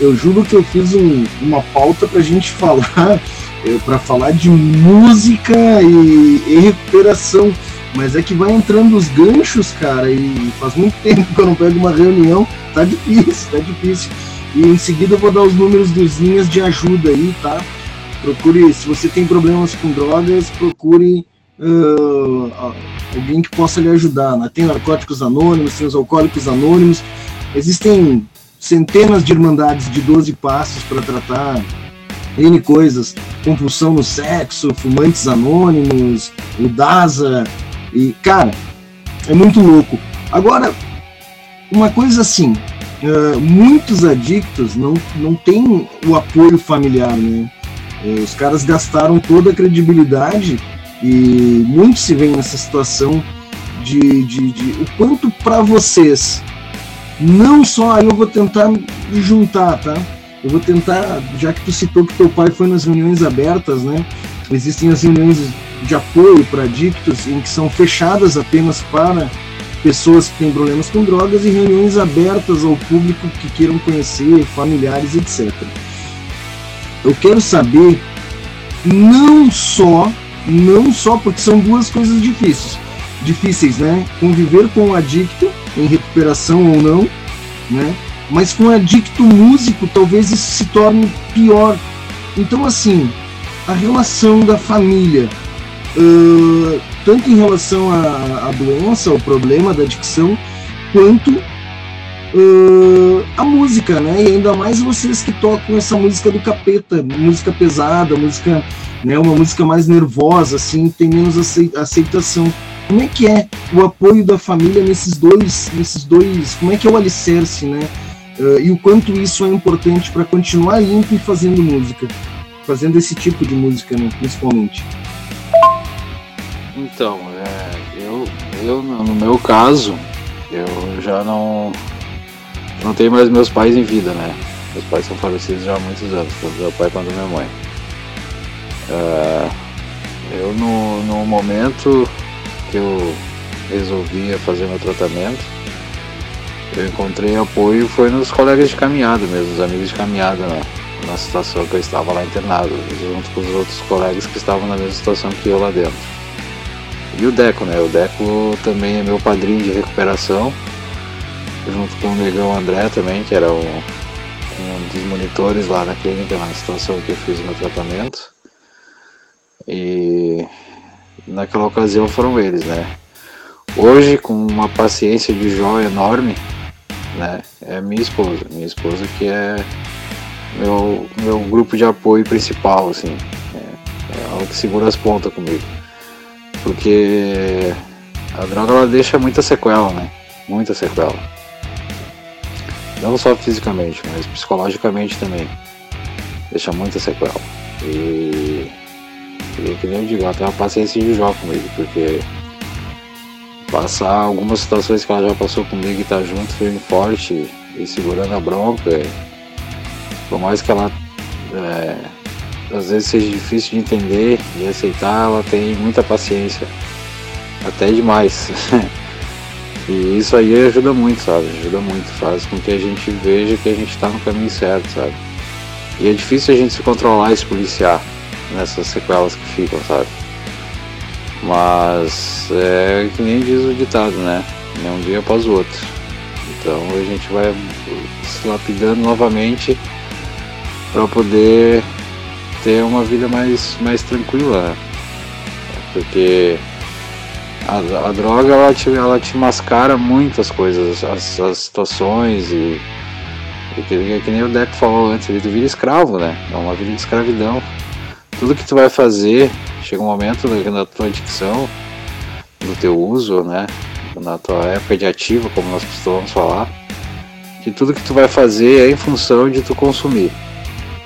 Eu juro que eu fiz um, uma pauta pra gente falar, para falar de música e, e, recuperação. Mas é que vai entrando os ganchos, cara, e faz muito tempo que eu não pego uma reunião, tá difícil, tá difícil. E em seguida eu vou dar os números dos linhas de ajuda aí, tá? Procure, se você tem problemas com drogas, procure uh, alguém que possa lhe ajudar. Né? Tem narcóticos anônimos, tem os alcoólicos anônimos. Existem centenas de irmandades de 12 passos para tratar N coisas, compulsão no sexo, fumantes anônimos, o DASA, e cara, é muito louco. Agora, uma coisa assim, uh, muitos adictos não, não têm o apoio familiar, né? Uh, os caras gastaram toda a credibilidade e muitos se veem nessa situação de, de, de o quanto para vocês não só aí eu vou tentar juntar, tá? Eu vou tentar, já que tu citou que teu pai foi nas reuniões abertas, né? Existem as reuniões de apoio para adictos em que são fechadas apenas para pessoas que têm problemas com drogas e reuniões abertas ao público que queiram conhecer, familiares, etc. Eu quero saber não só, não só porque são duas coisas difíceis, difíceis, né? Conviver com o adicto em recuperação ou não, né? Mas com adicto músico, talvez isso se torne pior. Então, assim, a relação da família, uh, tanto em relação à, à doença, ao problema da adicção, quanto uh, a música, né? E ainda mais vocês que tocam essa música do capeta, música pesada, música, né? Uma música mais nervosa, assim, tem menos aceitação. Como é que é o apoio da família nesses dois, nesses dois? Como é que é o alicerce, né? Uh, e o quanto isso é importante para continuar limpo e fazendo música, fazendo esse tipo de música, né, principalmente. Então, é, eu, eu no meu caso, eu já não não tenho mais meus pais em vida, né? Meus pais são falecidos já há muitos anos, tanto meu pai quanto minha mãe. Uh, eu no, no momento que eu resolvi fazer meu tratamento, eu encontrei apoio foi nos colegas de caminhada mesmo, os amigos de caminhada né? na situação que eu estava lá internado, junto com os outros colegas que estavam na mesma situação que eu lá dentro. E o Deco, né? O Deco também é meu padrinho de recuperação, junto com o negão André também, que era um, um dos monitores lá na clínica, na situação que eu fiz o meu tratamento. E naquela ocasião foram eles, né? Hoje, com uma paciência de Jó enorme, né? É minha esposa, minha esposa que é meu, meu grupo de apoio principal, assim. É, é ela que segura as pontas comigo. Porque a droga ela deixa muita sequela, né? Muita sequela. Não só fisicamente, mas psicologicamente também. Deixa muita sequela. E e que nem eu digo, ela tem uma paciência de jogo comigo, porque passar algumas situações que ela já passou comigo e tá junto, firme forte e segurando a bronca, por mais que ela é, às vezes seja difícil de entender e aceitar, ela tem muita paciência, até demais. e isso aí ajuda muito, sabe? Ajuda muito, faz com que a gente veja que a gente está no caminho certo, sabe? E é difícil a gente se controlar e se policiar nessas sequelas que ficam, sabe? Mas é que nem diz o ditado, né? É um dia após o outro. Então a gente vai se lapidando novamente para poder ter uma vida mais, mais tranquila. Né? Porque a, a, droga ela te, ela te mascara muitas coisas, as, as situações e, e que, que, nem o Deco falou antes, ele vira escravo, né? É uma vida de escravidão tudo que tu vai fazer, chega um momento na tua adicção, no teu uso, né? Na tua época de ativa, como nós costumamos falar, que tudo que tu vai fazer é em função de tu consumir.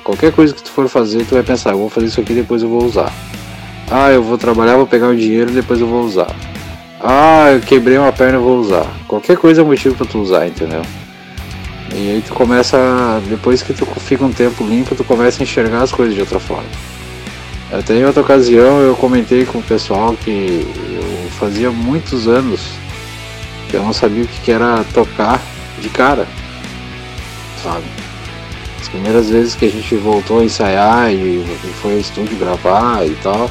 Qualquer coisa que tu for fazer, tu vai pensar, eu vou fazer isso aqui depois eu vou usar. Ah, eu vou trabalhar, vou pegar o dinheiro depois eu vou usar. Ah, eu quebrei uma perna eu vou usar. Qualquer coisa é motivo para tu usar, entendeu? E aí tu começa, depois que tu fica um tempo limpo, tu começa a enxergar as coisas de outra forma. Até em outra ocasião eu comentei com o pessoal que eu fazia muitos anos que eu não sabia o que era tocar de cara, sabe? primeiras vezes que a gente voltou a ensaiar e foi ao estúdio gravar e tal,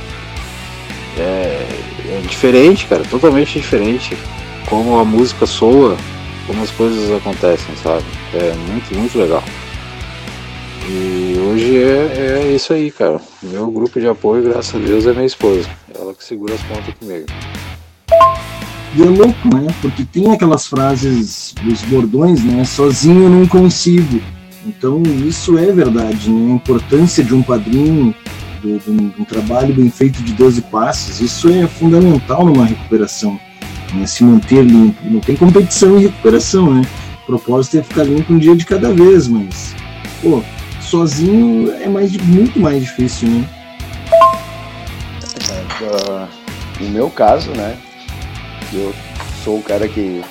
é, é diferente, cara, totalmente diferente. Como a música soa, como as coisas acontecem, sabe? É muito, muito legal. E hoje é, é isso aí, cara. Meu grupo de apoio, graças a Deus, é minha esposa. Ela que segura as pontas comigo. E é louco, né? Porque tem aquelas frases, os bordões, né? Sozinho eu não consigo. Então isso é verdade, né? A importância de um padrinho, de, de, um, de um, trabalho bem feito de 12 passos, isso é fundamental numa recuperação. Né? Se manter limpo. Não tem competição em recuperação, né? O propósito é ficar limpo um dia de cada vez, mas, pô, sozinho é mais, muito mais difícil, né? Uh, no meu caso, né? Eu sou o cara que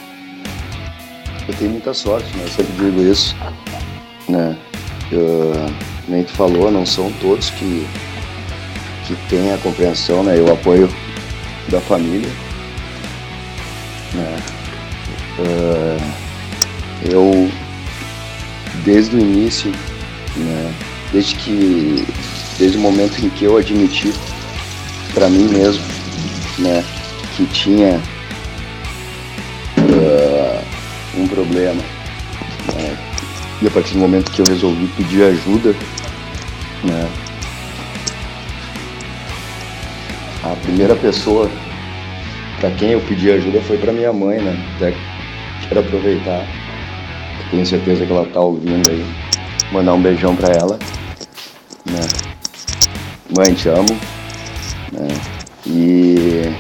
eu tenho muita sorte, né? Eu sempre digo isso, né? Eu, nem tu falou, não são todos que que têm a compreensão, né? E o apoio da família, né? Uh, eu desde o início né? Desde que, desde o momento em que eu admiti para mim mesmo, né, que tinha uh, um problema, né? e a partir do momento que eu resolvi pedir ajuda, né, a primeira pessoa para quem eu pedi ajuda foi para minha mãe, né? Até quero aproveitar, tenho certeza que ela tá ouvindo aí mandar um beijão pra ela. Né? Mãe, te amo. Né? E,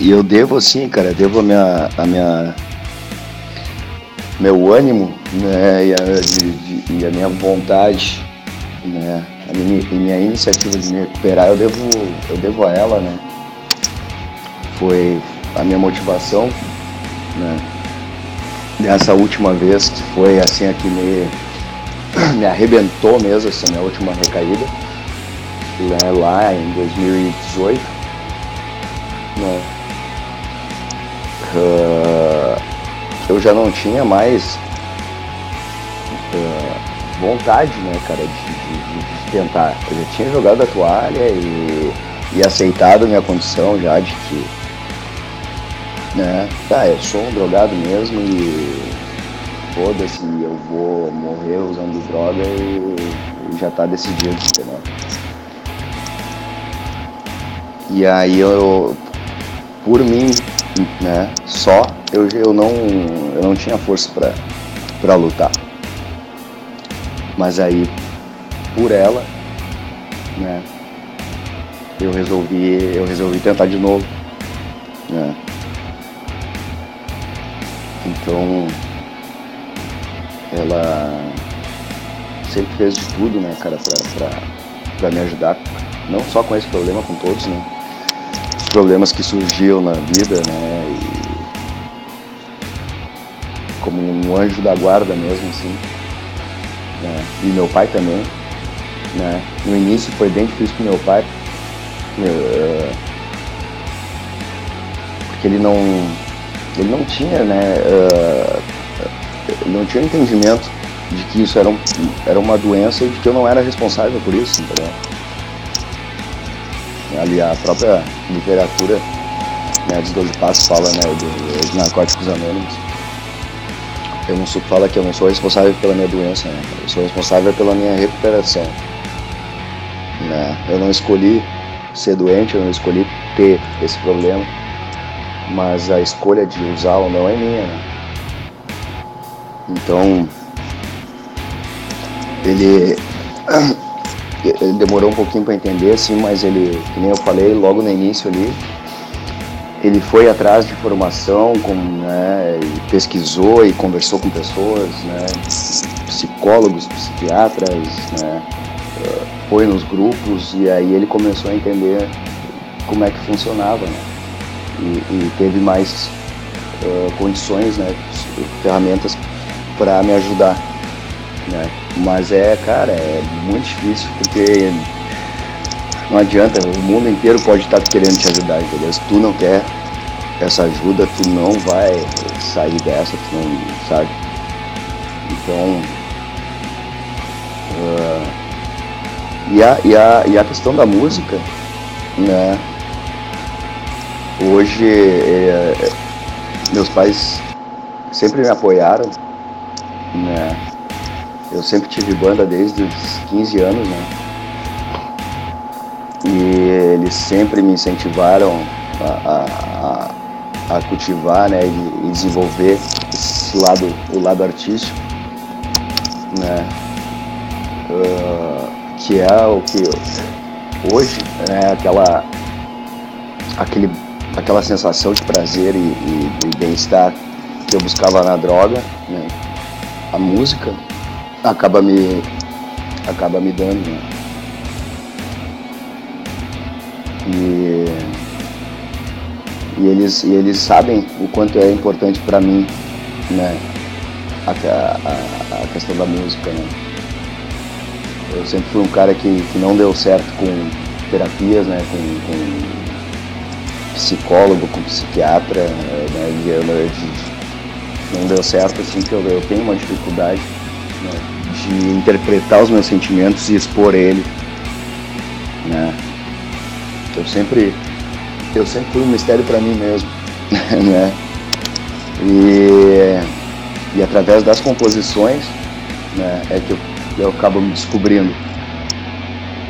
e, eu devo assim, cara, devo a minha, a minha meu ânimo né, e, a, de, de, e a minha vontade, né, a minha, minha iniciativa de me recuperar, eu devo, eu devo a ela, né? Foi a minha motivação, né? Nessa última vez, que foi assim a que me, me arrebentou mesmo, essa minha última recaída, né, lá em 2018. Né, uh, eu já não tinha mais uh, vontade, né, cara, de, de, de, tentar. Eu já tinha jogado a toalha e, e aceitado a minha condição já de que né? Tá, eu sou um drogado mesmo e foda-se, eu vou morrer usando droga e, e já tá decidido, entendeu? E aí eu, por mim, né, só, eu, eu, não, eu não tinha força pra, pra lutar. Mas aí, por ela, né, eu resolvi, eu resolvi tentar de novo, né. Então, ela sempre fez de tudo, né, cara, pra, pra, pra me ajudar. Não só com esse problema, com todos, né. Os problemas que surgiam na vida, né, e como um anjo da guarda mesmo, assim. Né? E meu pai também, né. No início foi bem difícil com meu pai, eh, porque ele não ele não tinha, né, uh, não tinha entendimento de que isso era, um, era uma doença e de que eu não era responsável por isso, entendeu? Ali a própria literatura né, dos 12 passos fala né, dos narcóticos anônimos. Eu não sou, fala que eu não sou responsável pela minha doença, né? eu sou responsável pela minha recuperação. Né? Eu não escolhi ser doente, eu não escolhi ter esse problema mas a escolha de usar ou não é minha. Né? Então, ele, ele demorou um pouquinho para entender, assim, mas ele, que nem eu falei logo no início ali, ele foi atrás de informação, com, né, pesquisou e conversou com pessoas, né, psicólogos, psiquiatras, né, foi nos grupos e aí ele começou a entender como é que funcionava, né e, e teve mais uh, condições, né, ferramentas para me ajudar. Né? Mas é, cara, é muito difícil porque não adianta, o mundo inteiro pode estar querendo te ajudar, entendeu? Se tu não quer essa ajuda, tu não vai sair dessa, tu não, sabe? Então, uh, e, a, e, a, e a questão da música, né? Hoje, é, meus pais sempre me apoiaram, né? Eu sempre tive banda desde os 15 anos, né? E eles sempre me incentivaram a, a, a cultivar, né? E, e, desenvolver esse lado, o lado artístico, né? Uh, que é o que hoje, né? Aquela, aquele, aquela sensação de prazer e, e, e bem-estar que eu buscava na droga, né? A música acaba me acaba me dando né? e, e eles e eles sabem o quanto é importante para mim né a, a, a, questão da música né? eu sempre fui um cara que, que não deu certo com terapias né com, com psicólogo com psiquiatra né? de, de, não deu certo assim que eu, eu tenho uma dificuldade né? de interpretar os meus sentimentos e expor ele, né? Eu sempre, eu sempre fui um mistério para mim mesmo, né? E, e através das composições, né, é que eu, eu acabo me descobrindo,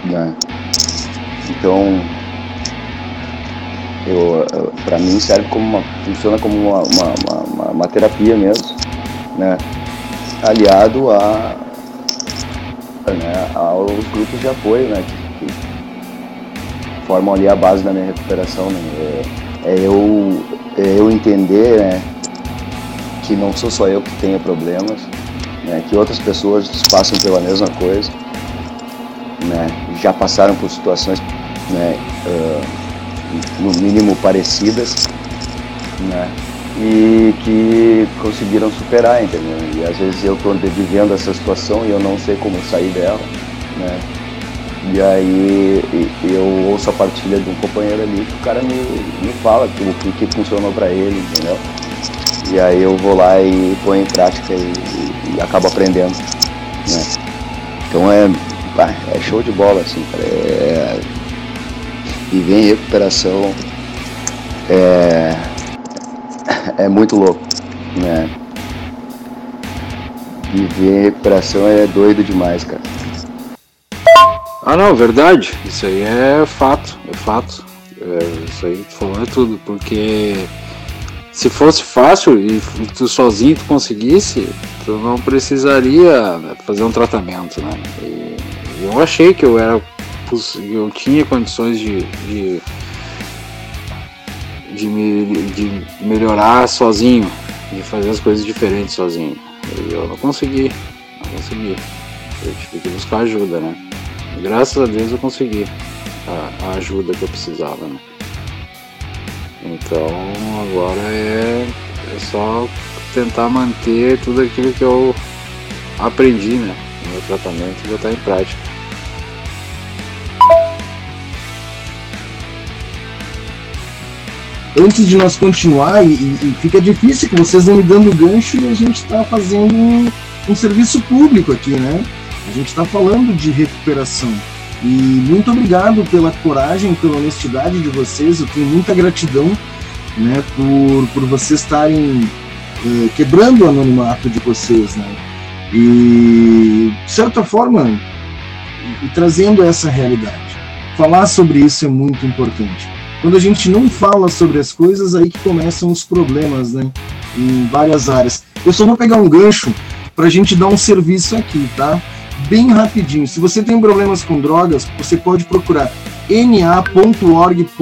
né? Então, eu, para mim serve como uma, funciona como uma, uma, uma, uma terapia mesmo, né? aliado a, né, aos grupos de apoio, né, que, que, formam ali a base da minha recuperação. Né, é, é, eu, é eu entender né, que não sou só eu que tenho problemas, né, que outras pessoas passam pela mesma coisa, né, já passaram por situações né, uh, no mínimo parecidas, né, e que conseguiram superar, entendeu? E às vezes eu estou vivendo essa situação e eu não sei como sair dela, né? E aí eu ouço a partilha de um companheiro ali que o cara me, me fala o que, que funcionou para ele, entendeu? E aí eu vou lá e ponho em prática e, e acabo aprendendo, né? Então é, é show de bola, assim, cara. É, viver em recuperação é é muito louco, né? Viver recuperação é doido demais, cara. Ah não, verdade. Isso aí é fato, é fato. É, isso aí tu falou é tudo, porque se fosse fácil e tu sozinho tu conseguisse, tu não precisaria fazer um tratamento, né? E eu achei que eu era eu tinha condições de, de de, me, de melhorar sozinho, de fazer as coisas diferentes sozinho. E eu não consegui, não consegui. Eu tive que buscar ajuda, né? Graças a Deus eu consegui a, a ajuda que eu precisava, né? Então agora é, é só tentar manter tudo aquilo que eu aprendi, né? Meu tratamento e botar em prática. Antes de nós continuar, e, e, fica difícil que vocês vão me dando gancho e a gente está fazendo um, um, serviço público aqui, né? A gente está falando de recuperação. E muito obrigado pela coragem, pela honestidade de vocês. Eu tenho muita gratidão né, por, por vocês estarem eh, quebrando o anonimato de vocês, né? E, de certa forma, trazendo essa realidade. Falar sobre isso é muito importante quando a gente não fala sobre as coisas, aí que começam os problemas, né? Em várias áreas. Eu só vou pegar um gancho para a gente dar um serviço aqui, tá? Bem rapidinho. Se você tem problemas com drogas, você pode procurar na.org.br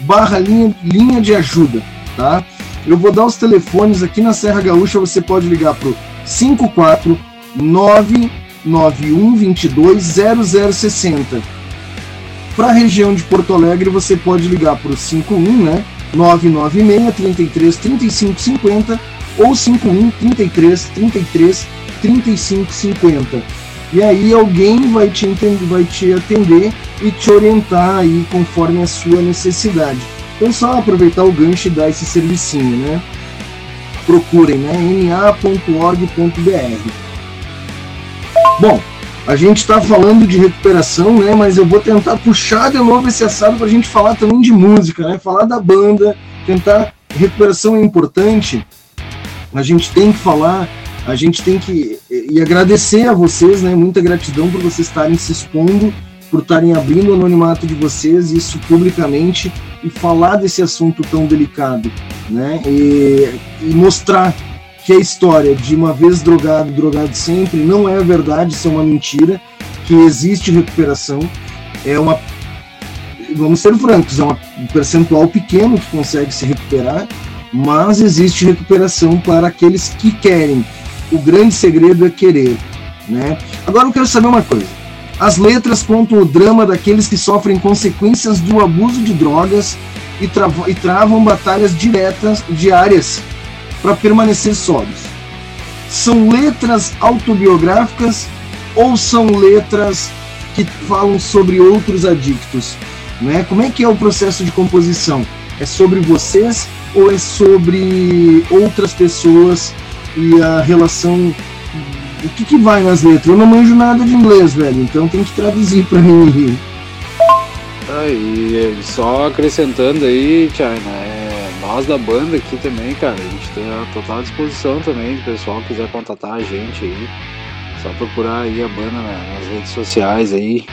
barra linha, linha de ajuda, tá? Eu vou dar os telefones aqui na Serra Gaúcha, você pode ligar pro 549 9122 0060 para a região de Porto Alegre, você pode ligar para o 51, né? 996 33 35 50 ou 51 33 33 35 50. E aí alguém vai te, entender, vai te atender e te orientar aí conforme a sua necessidade. Então só aproveitar o gancho e dar esse servicinho, né? procurem, né? na.org.br. Bom, a gente está falando de recuperação, né? Mas eu vou tentar puxar de novo esse assado para a gente falar também de música, né? Falar da banda, tentar recuperação é importante. A gente tem que falar, a gente tem que e agradecer a vocês, né? Muita gratidão por vocês estarem se expondo, por estarem abrindo o anonimato de vocês, isso publicamente e falar desse assunto tão delicado, né? E, e mostrar que a história de uma vez drogado, drogado sempre não é verdade, isso é uma mentira, que existe recuperação, é uma vamos ser francos, é um percentual pequeno que consegue se recuperar, mas existe recuperação para aqueles que querem. O grande segredo é querer, né? Agora eu quero saber uma coisa. As letras contam o drama daqueles que sofrem consequências do abuso de drogas e, e travam batalhas diretas, diárias, para permanecer sóbrios. São letras autobiográficas ou são letras que falam sobre outros adictos? Né? Como é que é o processo de composição? É sobre vocês ou é sobre outras pessoas e a relação o que, que vai nas letras? Eu não manjo nada de inglês, velho, então tem que traduzir para mim. Ah, e só acrescentando aí, China, nós da banda aqui também, cara, a gente tem a total disposição também, se o pessoal quiser contatar a gente aí, só procurar aí a banda nas redes sociais aí,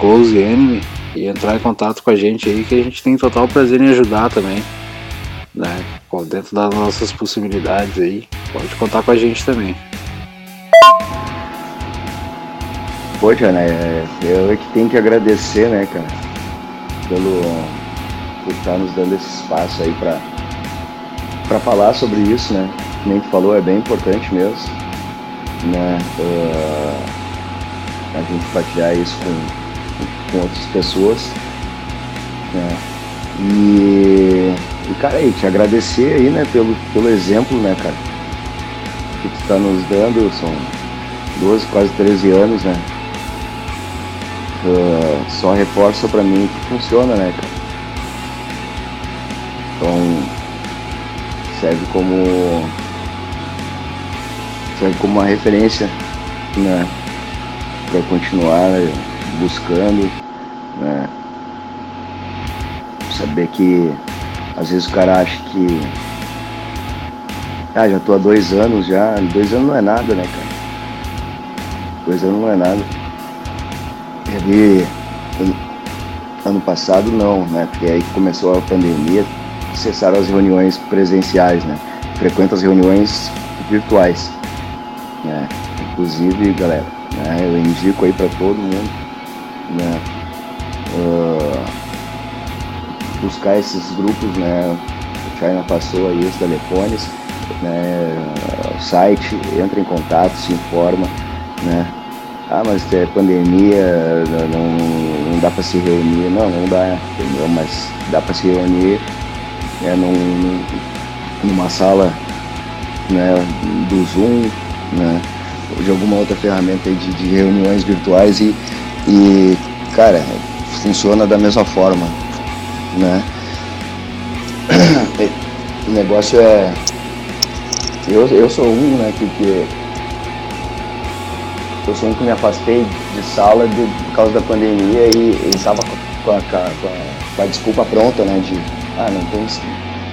Close Enemy, e entrar em contato com a gente aí, que a gente tem total prazer em ajudar também, né, dentro das nossas possibilidades aí, pode contar com a gente também. Poxa, né? Eu é que tenho que agradecer, né, cara, pelo por estar nos dando esse espaço aí para para falar sobre isso, né? Como nem tu falou, é bem importante mesmo, né? Uh, a gente partilhar isso com, com outras pessoas, né? E, e cara, aí, te agradecer aí, né, pelo, pelo exemplo, né, cara, que tu tá nos dando, são 12, quase 13 anos, né? uh, só reforça para mim que funciona, né, cara? Então serve como serve como uma referência, né, para continuar buscando, né? Saber que às vezes o cara acha que ah, já tô há dois anos já, dois anos não é nada, né, cara? Dois anos não é nada ali ano passado não, né? Porque aí começou a pandemia, cessaram as reuniões presenciais, né? Frequento as reuniões virtuais, né? Inclusive, galera, né? Eu indico aí para todo mundo, né? Uh, buscar esses grupos, né? O China passou aí os telefones, né? O site, entra em contato, se informa, né? ah, mas é pandemia, não, não dá para se reunir. Não, não dá, entendeu? Mas dá para se reunir é, num, numa sala né, do Zoom, né, de alguma outra ferramenta de, de reuniões virtuais e, e, cara, funciona da mesma forma, né? O negócio é... Eu, eu sou um, né, que, que eu sou um que me afastei de sala de, por causa da pandemia e estava com, com, a, com a desculpa pronta, né? De, ah, não, tem,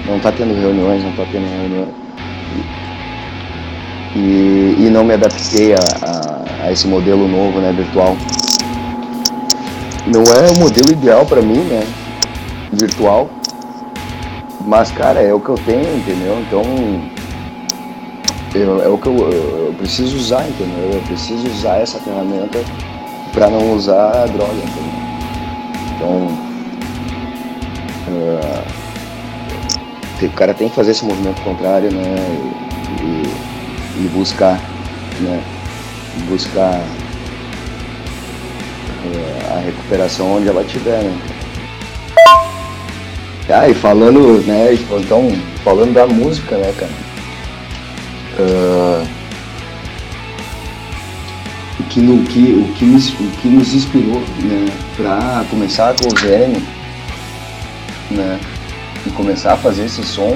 não tá tendo reuniões, não tá tendo reuniões. E, e não me adaptei a, a, a, esse modelo novo, né, virtual. Não é o modelo ideal para mim, né, virtual. Mas, cara, é o que eu tenho, entendeu? Então, eu, é o que eu, eu, preciso usar, entendeu? Eu preciso usar essa ferramenta para não usar droga, entendeu? Então, uh, o cara tem que fazer esse movimento contrário, né? E, e buscar, né? Buscar uh, a recuperação onde ela estiver, né? Ah, e falando, né? Então, falando da música, né, cara? Uh, que, no, que, o, que nos, o que nos inspirou né, para começar com o Zene né, e começar a fazer esse som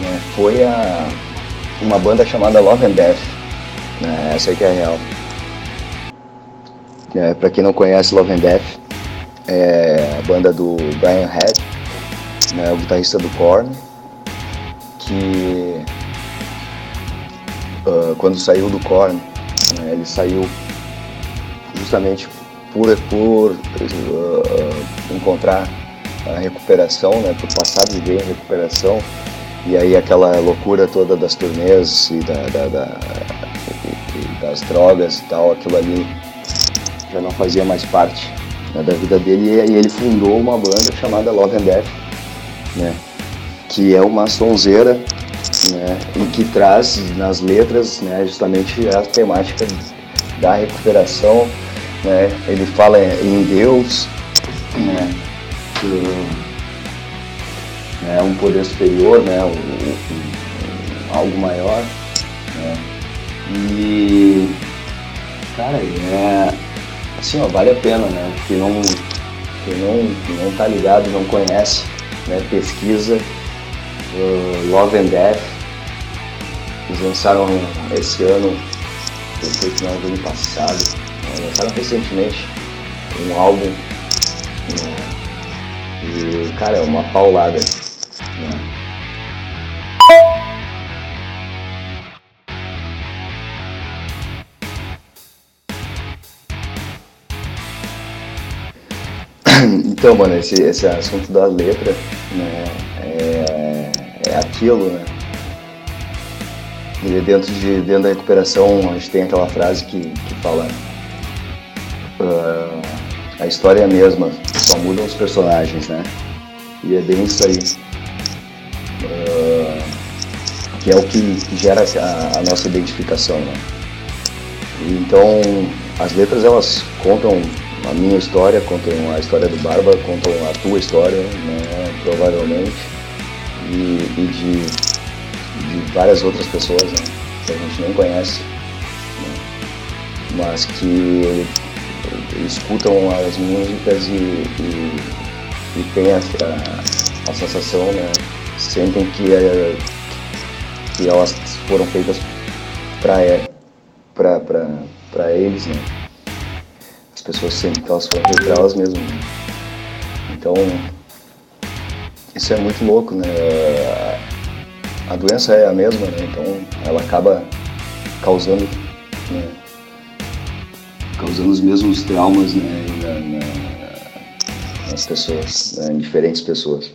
né, foi a, uma banda chamada Love and Death. Né, essa aí que é a real. É, para quem não conhece Love and Death, é a banda do Brian Head, né, o guitarrista do Korn, que uh, quando saiu do Korn, né, ele saiu justamente por, por uh, encontrar a recuperação, né, por passar de ver em recuperação, e aí aquela loucura toda das turnês e, da, da, da, e das drogas e tal, aquilo ali já não fazia mais parte né, da vida dele, e ele fundou uma banda chamada Love and Death, né, que é uma sonzeira né, e que traz nas letras né, justamente a temática da recuperação. Né, ele fala em Deus, né, que é um poder superior, né, um, um, algo maior. Né, e, cara, é assim, ó, vale a pena, né? Quem não, quem não, não tá ligado, não conhece, né, pesquisa uh, Love and Death. Eles lançaram esse ano, que não é do ano passado, né, lançaram recentemente um álbum. Né, e, cara, é uma paulada. Né. Então, mano, esse, esse assunto da letra, né, é, é aquilo, né? E dentro, de, dentro da recuperação, a gente tem aquela frase que, que fala uh, a história é a mesma, só mudam os personagens, né? E é bem isso aí. Uh, que é o que, que gera a, a, nossa identificação, né? E então, as letras, elas contam a minha história, contam a história do Barba, contam a tua história, né, provavelmente, e, e de, de, várias outras pessoas né, que a gente nem conhece, né, mas que escutam as músicas e, e, e têm a, a, sensação, né, sentem que, é, que elas foram feitas para eles, né pessoas sentem que elas foram feitas pra elas mesmas. Né? Então, isso é muito louco, né? A doença é a mesma, né? Então, ela acaba causando, né? Causando os mesmos traumas né? na, na, nas pessoas, né? em diferentes pessoas.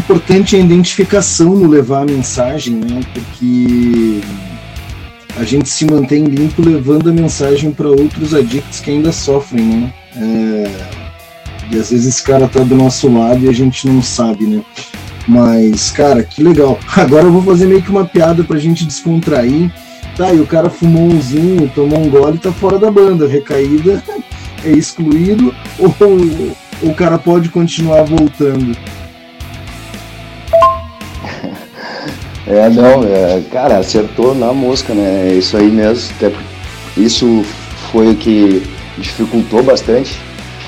Importante a identificação no levar a mensagem, né? Porque a gente se mantém limpo levando a mensagem para outros adictos que ainda sofrem, né? É, e às vezes esse cara tá do nosso lado e a gente não sabe, né? Mas, cara, que legal. Agora eu vou fazer meio que uma piada pra gente descontrair. Tá, e o cara fumou umzinho, tomou um gole e tá fora da banda. Recaída é excluído ou o cara pode continuar voltando? É, não, é, cara, acertou na música, né? É isso aí mesmo. Até isso foi o que dificultou bastante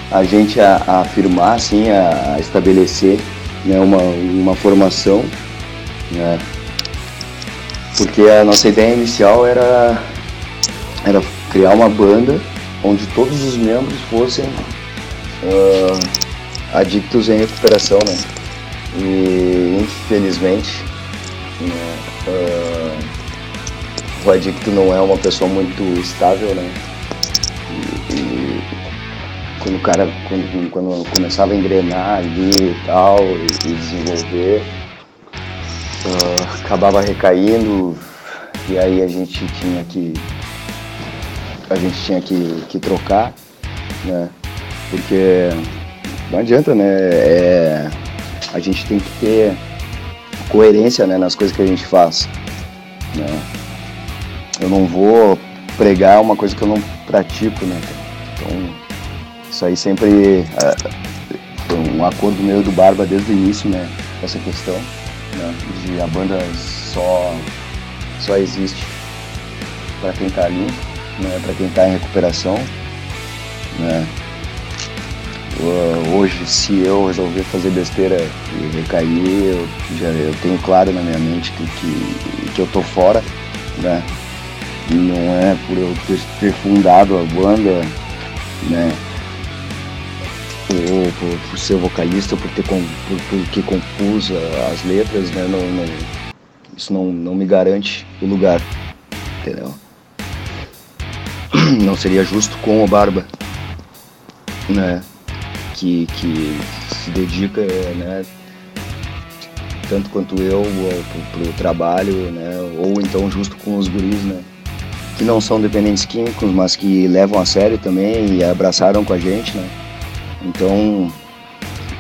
a gente a, a afirmar, assim, a, a, estabelecer né, uma, uma formação, né? Porque a nossa ideia inicial era, era criar uma banda onde todos os membros fossem uh, adictos em recuperação, né? E infelizmente né? Uh, o adicto não é uma pessoa muito estável, né? E, e quando o cara quando, quando, começava a engrenar ali e tal, e, e desenvolver, uh, acabava recaindo e aí a gente tinha que a gente tinha que, que trocar, né? Porque não adianta, né? É, a gente tem que ter coerência né, nas coisas que a gente faz. Né? Eu não vou pregar uma coisa que eu não pratico, né? Então, isso aí sempre é, foi um acordo meu do Barba desde o início, né? Essa questão né, de a banda só, só existe para quem está limpo, né, para quem está em recuperação. Né. Hoje, se eu resolver fazer besteira e recair, eu, já, eu tenho claro na minha mente que, que, que eu tô fora, né? Não é por eu ter, ter fundado a banda, né? Por, por ser vocalista, por ter por, porque compus as letras, né? Não, não, isso não, não me garante o lugar, entendeu? Não seria justo com o Barba, né? Que, que se dedica, né? Tanto quanto eu pro, pro trabalho, né? Ou então justo com os guris, né? Que não são dependentes químicos, mas que levam a sério também e abraçaram com a gente, né? Então,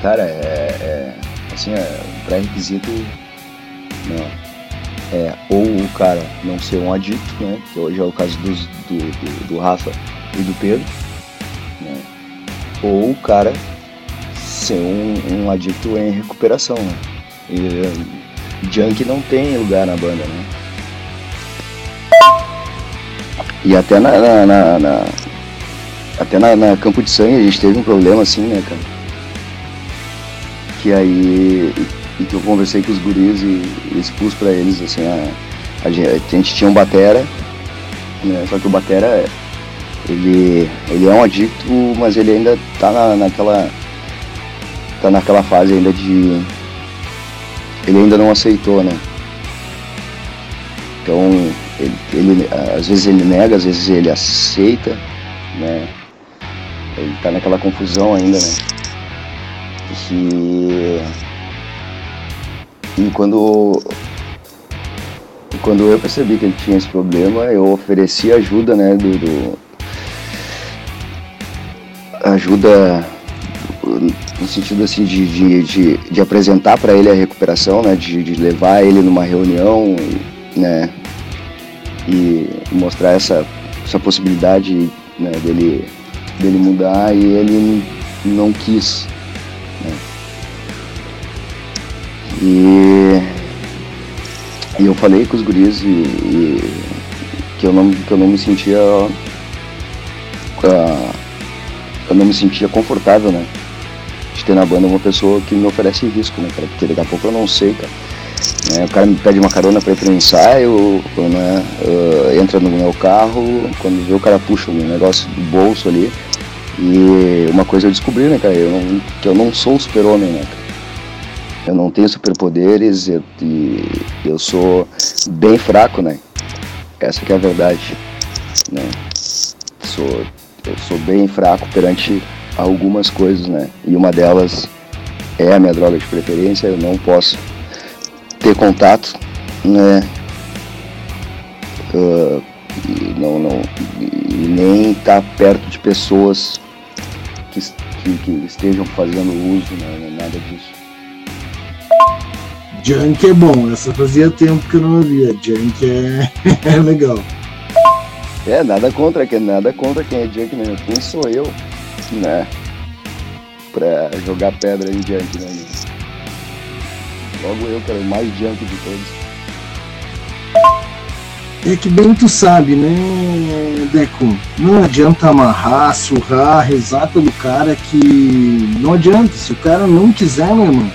cara, é, é assim, é um pré-requisito né, é ou o cara não ser um adicto, né? Que hoje é o caso dos, do, do, do Rafa e do Pedro? Ou o cara ser um, um adicto em recuperação, né? E junk não tem lugar na banda, né? E até na, na, na, na até na, na, Campo de Sangue a gente teve um problema assim, né, cara? Que aí e que eu conversei com os guris e, expus pra eles, assim, a, a, gente, a gente tinha um batera, né, só que o batera, ele, ele é um adicto, mas ele ainda tá na, naquela, tá naquela fase ainda de, ele ainda não aceitou, né. Então, ele, ele, às vezes ele nega, às vezes ele aceita, né, ele tá naquela confusão ainda, né. E e quando, quando eu percebi que ele tinha esse problema, eu ofereci ajuda, né, do, do ajuda no sentido assim de, de, de, de apresentar para ele a recuperação, né, de, de levar ele numa reunião, né, e mostrar essa, essa possibilidade né, dele, dele mudar e ele não quis. Né. E, e eu falei com os guris e, e, que, eu não, que eu não me sentia. Uh, eu não me sentia confortável, né? De ter na banda uma pessoa que me oferece risco, né, cara? Porque daqui a pouco eu não sei, cara. Né? O cara me pede uma carona pra ir pro ensaio, né? Uh, entra no meu carro, quando vê o cara puxa um negócio do bolso ali. E uma coisa eu descobri, né, cara? Eu não, que eu não sou o super-homem, né, cara? Eu não tenho superpoderes eu, eu sou bem fraco, né? Essa que é a verdade, né? Sou, eu sou bem fraco perante algumas coisas, né? E uma delas é a minha droga de preferência, eu não posso ter contato, né? Uh, e não, não, e nem estar tá perto de pessoas que, que, que estejam fazendo uso, né? nada disso. Junk é bom, essa fazia tempo que eu não ouvia. Junk é, é legal. É, nada contra quem, nada contra quem é Junk mesmo. Quem sou eu, né? Pra jogar pedra em Junk, né? Logo eu, que era o mais Junk de todos. É que bem tu sabe, né, Deco? Não adianta amarrar, surrar, rezar pelo cara que. Não adianta. Se o cara não quiser, meu irmão,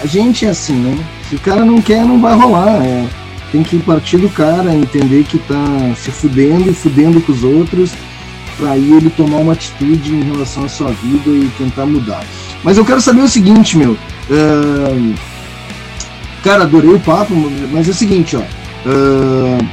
a gente é assim, né? Se o cara não quer, não vai rolar. É, tem que partir do cara, entender que tá se fudendo e fudendo com os outros, para aí ele tomar uma atitude em relação à sua vida e tentar mudar. Mas eu quero saber o seguinte, meu. Uh, cara, adorei o papo, mas é o seguinte, ó. Uh,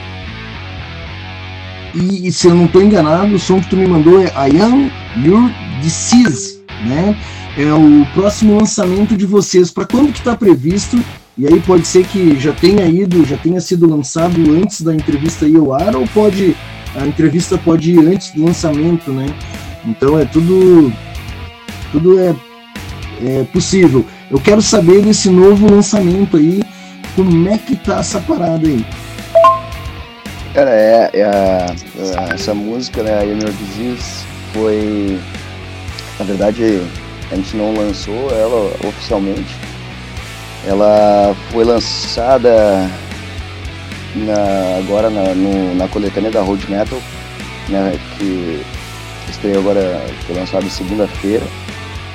e, e, se eu não estou enganado, o som que tu me mandou é I Am Your Disease, né? é o próximo lançamento de vocês. Para quando que está previsto E aí pode ser que já tenha ido, já tenha sido lançado antes da entrevista ir ao ar, ou pode a entrevista pode ir antes do lançamento, né? Então é tudo tudo é, é possível. Eu quero saber desse novo lançamento aí, como é que tá essa parada aí? Cara, é, é é, essa música, né, a Your Disease, foi. Na verdade, a gente não lançou ela oficialmente. Ela foi lançada na, agora na, no, na coletânea da Road Metal, né, que estreou agora, foi lançada segunda-feira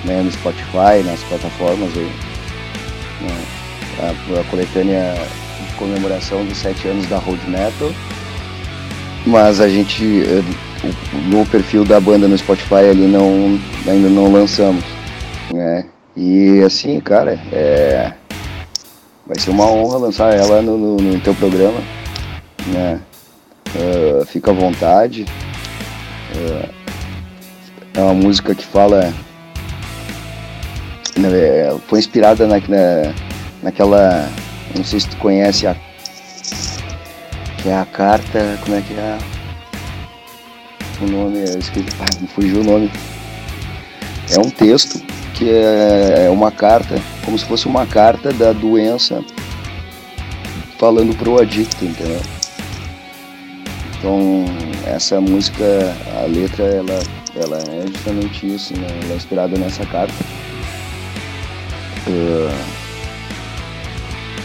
né, no Spotify, nas plataformas aí. Né, a, a, coletânea de comemoração dos sete anos da Road Metal. Mas a gente eh, no perfil da banda no Spotify ali não ainda não lançamos. Né? E assim, cara, é, vai ser uma honra lançar ela no, no, no teu programa. Né? Uh, fica à vontade. Uh, é uma música que fala né, foi inspirada na, na, naquela. Não sei se tu conhece a. Que é a carta. Como é que é? O nome, eu esqueci, ah, me fugiu o nome. É um texto que é, é uma carta, como se fosse uma carta da doença falando pro adicto, entendeu? Então essa música, a letra, ela, ela é justamente isso, né? Ela é inspirada nessa carta. Uh,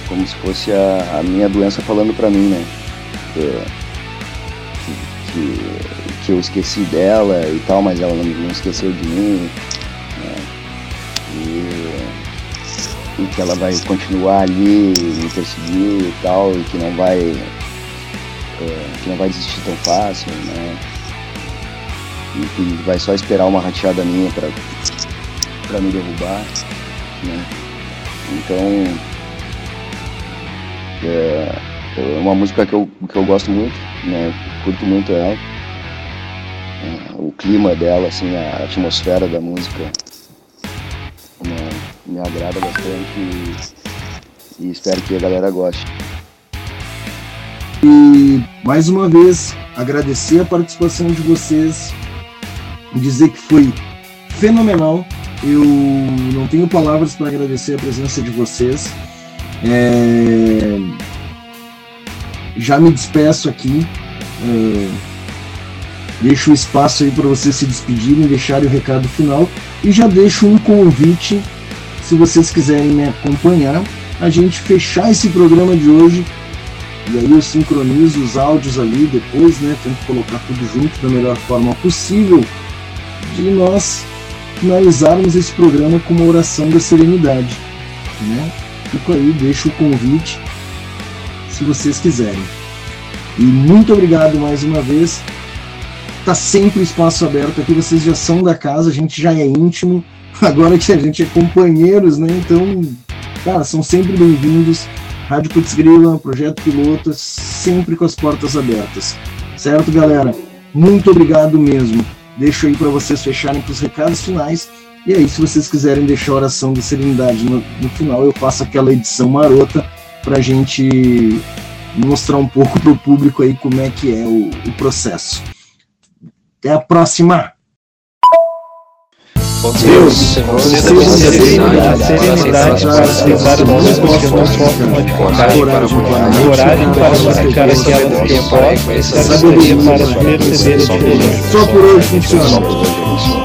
como se fosse a, a, minha doença falando pra mim, né? Uh, que, que, que, eu esqueci dela e tal, mas ela não, não esqueceu de mim. E, e, que ela vai continuar ali me perseguir e tal, e que não vai. Uh, que não vai desistir tão fácil, né? E que vai só esperar uma rateada minha pra, pra me derrubar né? Então é, é uma música que eu, que eu gosto muito, né? Curto muito ela. É, o clima dela, assim, a atmosfera da música né? me agrada bastante e, e espero que a galera goste. E mais uma vez agradecer a participação de vocês, dizer que foi fenomenal eu não tenho palavras para agradecer a presença de vocês. É... Já me despeço aqui. É... Deixo o espaço aí para vocês se despedirem, deixarem o recado final e já deixo um convite, se vocês quiserem me acompanhar, a gente fechar esse programa de hoje. E aí eu sincronizo os áudios ali depois, né? Tento colocar tudo junto da melhor forma possível. De nós finalizarmos esse programa com uma oração da serenidade. Né? Fico aí, deixo o convite se vocês quiserem. E muito obrigado mais uma vez. Tá sempre espaço aberto aqui, vocês já são da casa, a gente já é íntimo. Agora que a gente é companheiros, né? Então, cara, são sempre bem-vindos. Rádio Putz Grila, Projeto Piloto, sempre com as portas abertas. Certo, galera? Muito obrigado mesmo. Deixo aí para vocês fecharem para os recados finais. E aí, se vocês quiserem deixar a oração de serenidade no, no final, eu faço aquela edição marota para a gente mostrar um pouco para o público aí como é que é o, o processo. Até a próxima! Deus, serenidade, para aceitar os coragem para praticar aquelas que podem, sabedoria para perceber a diferença. Só por hoje funciona.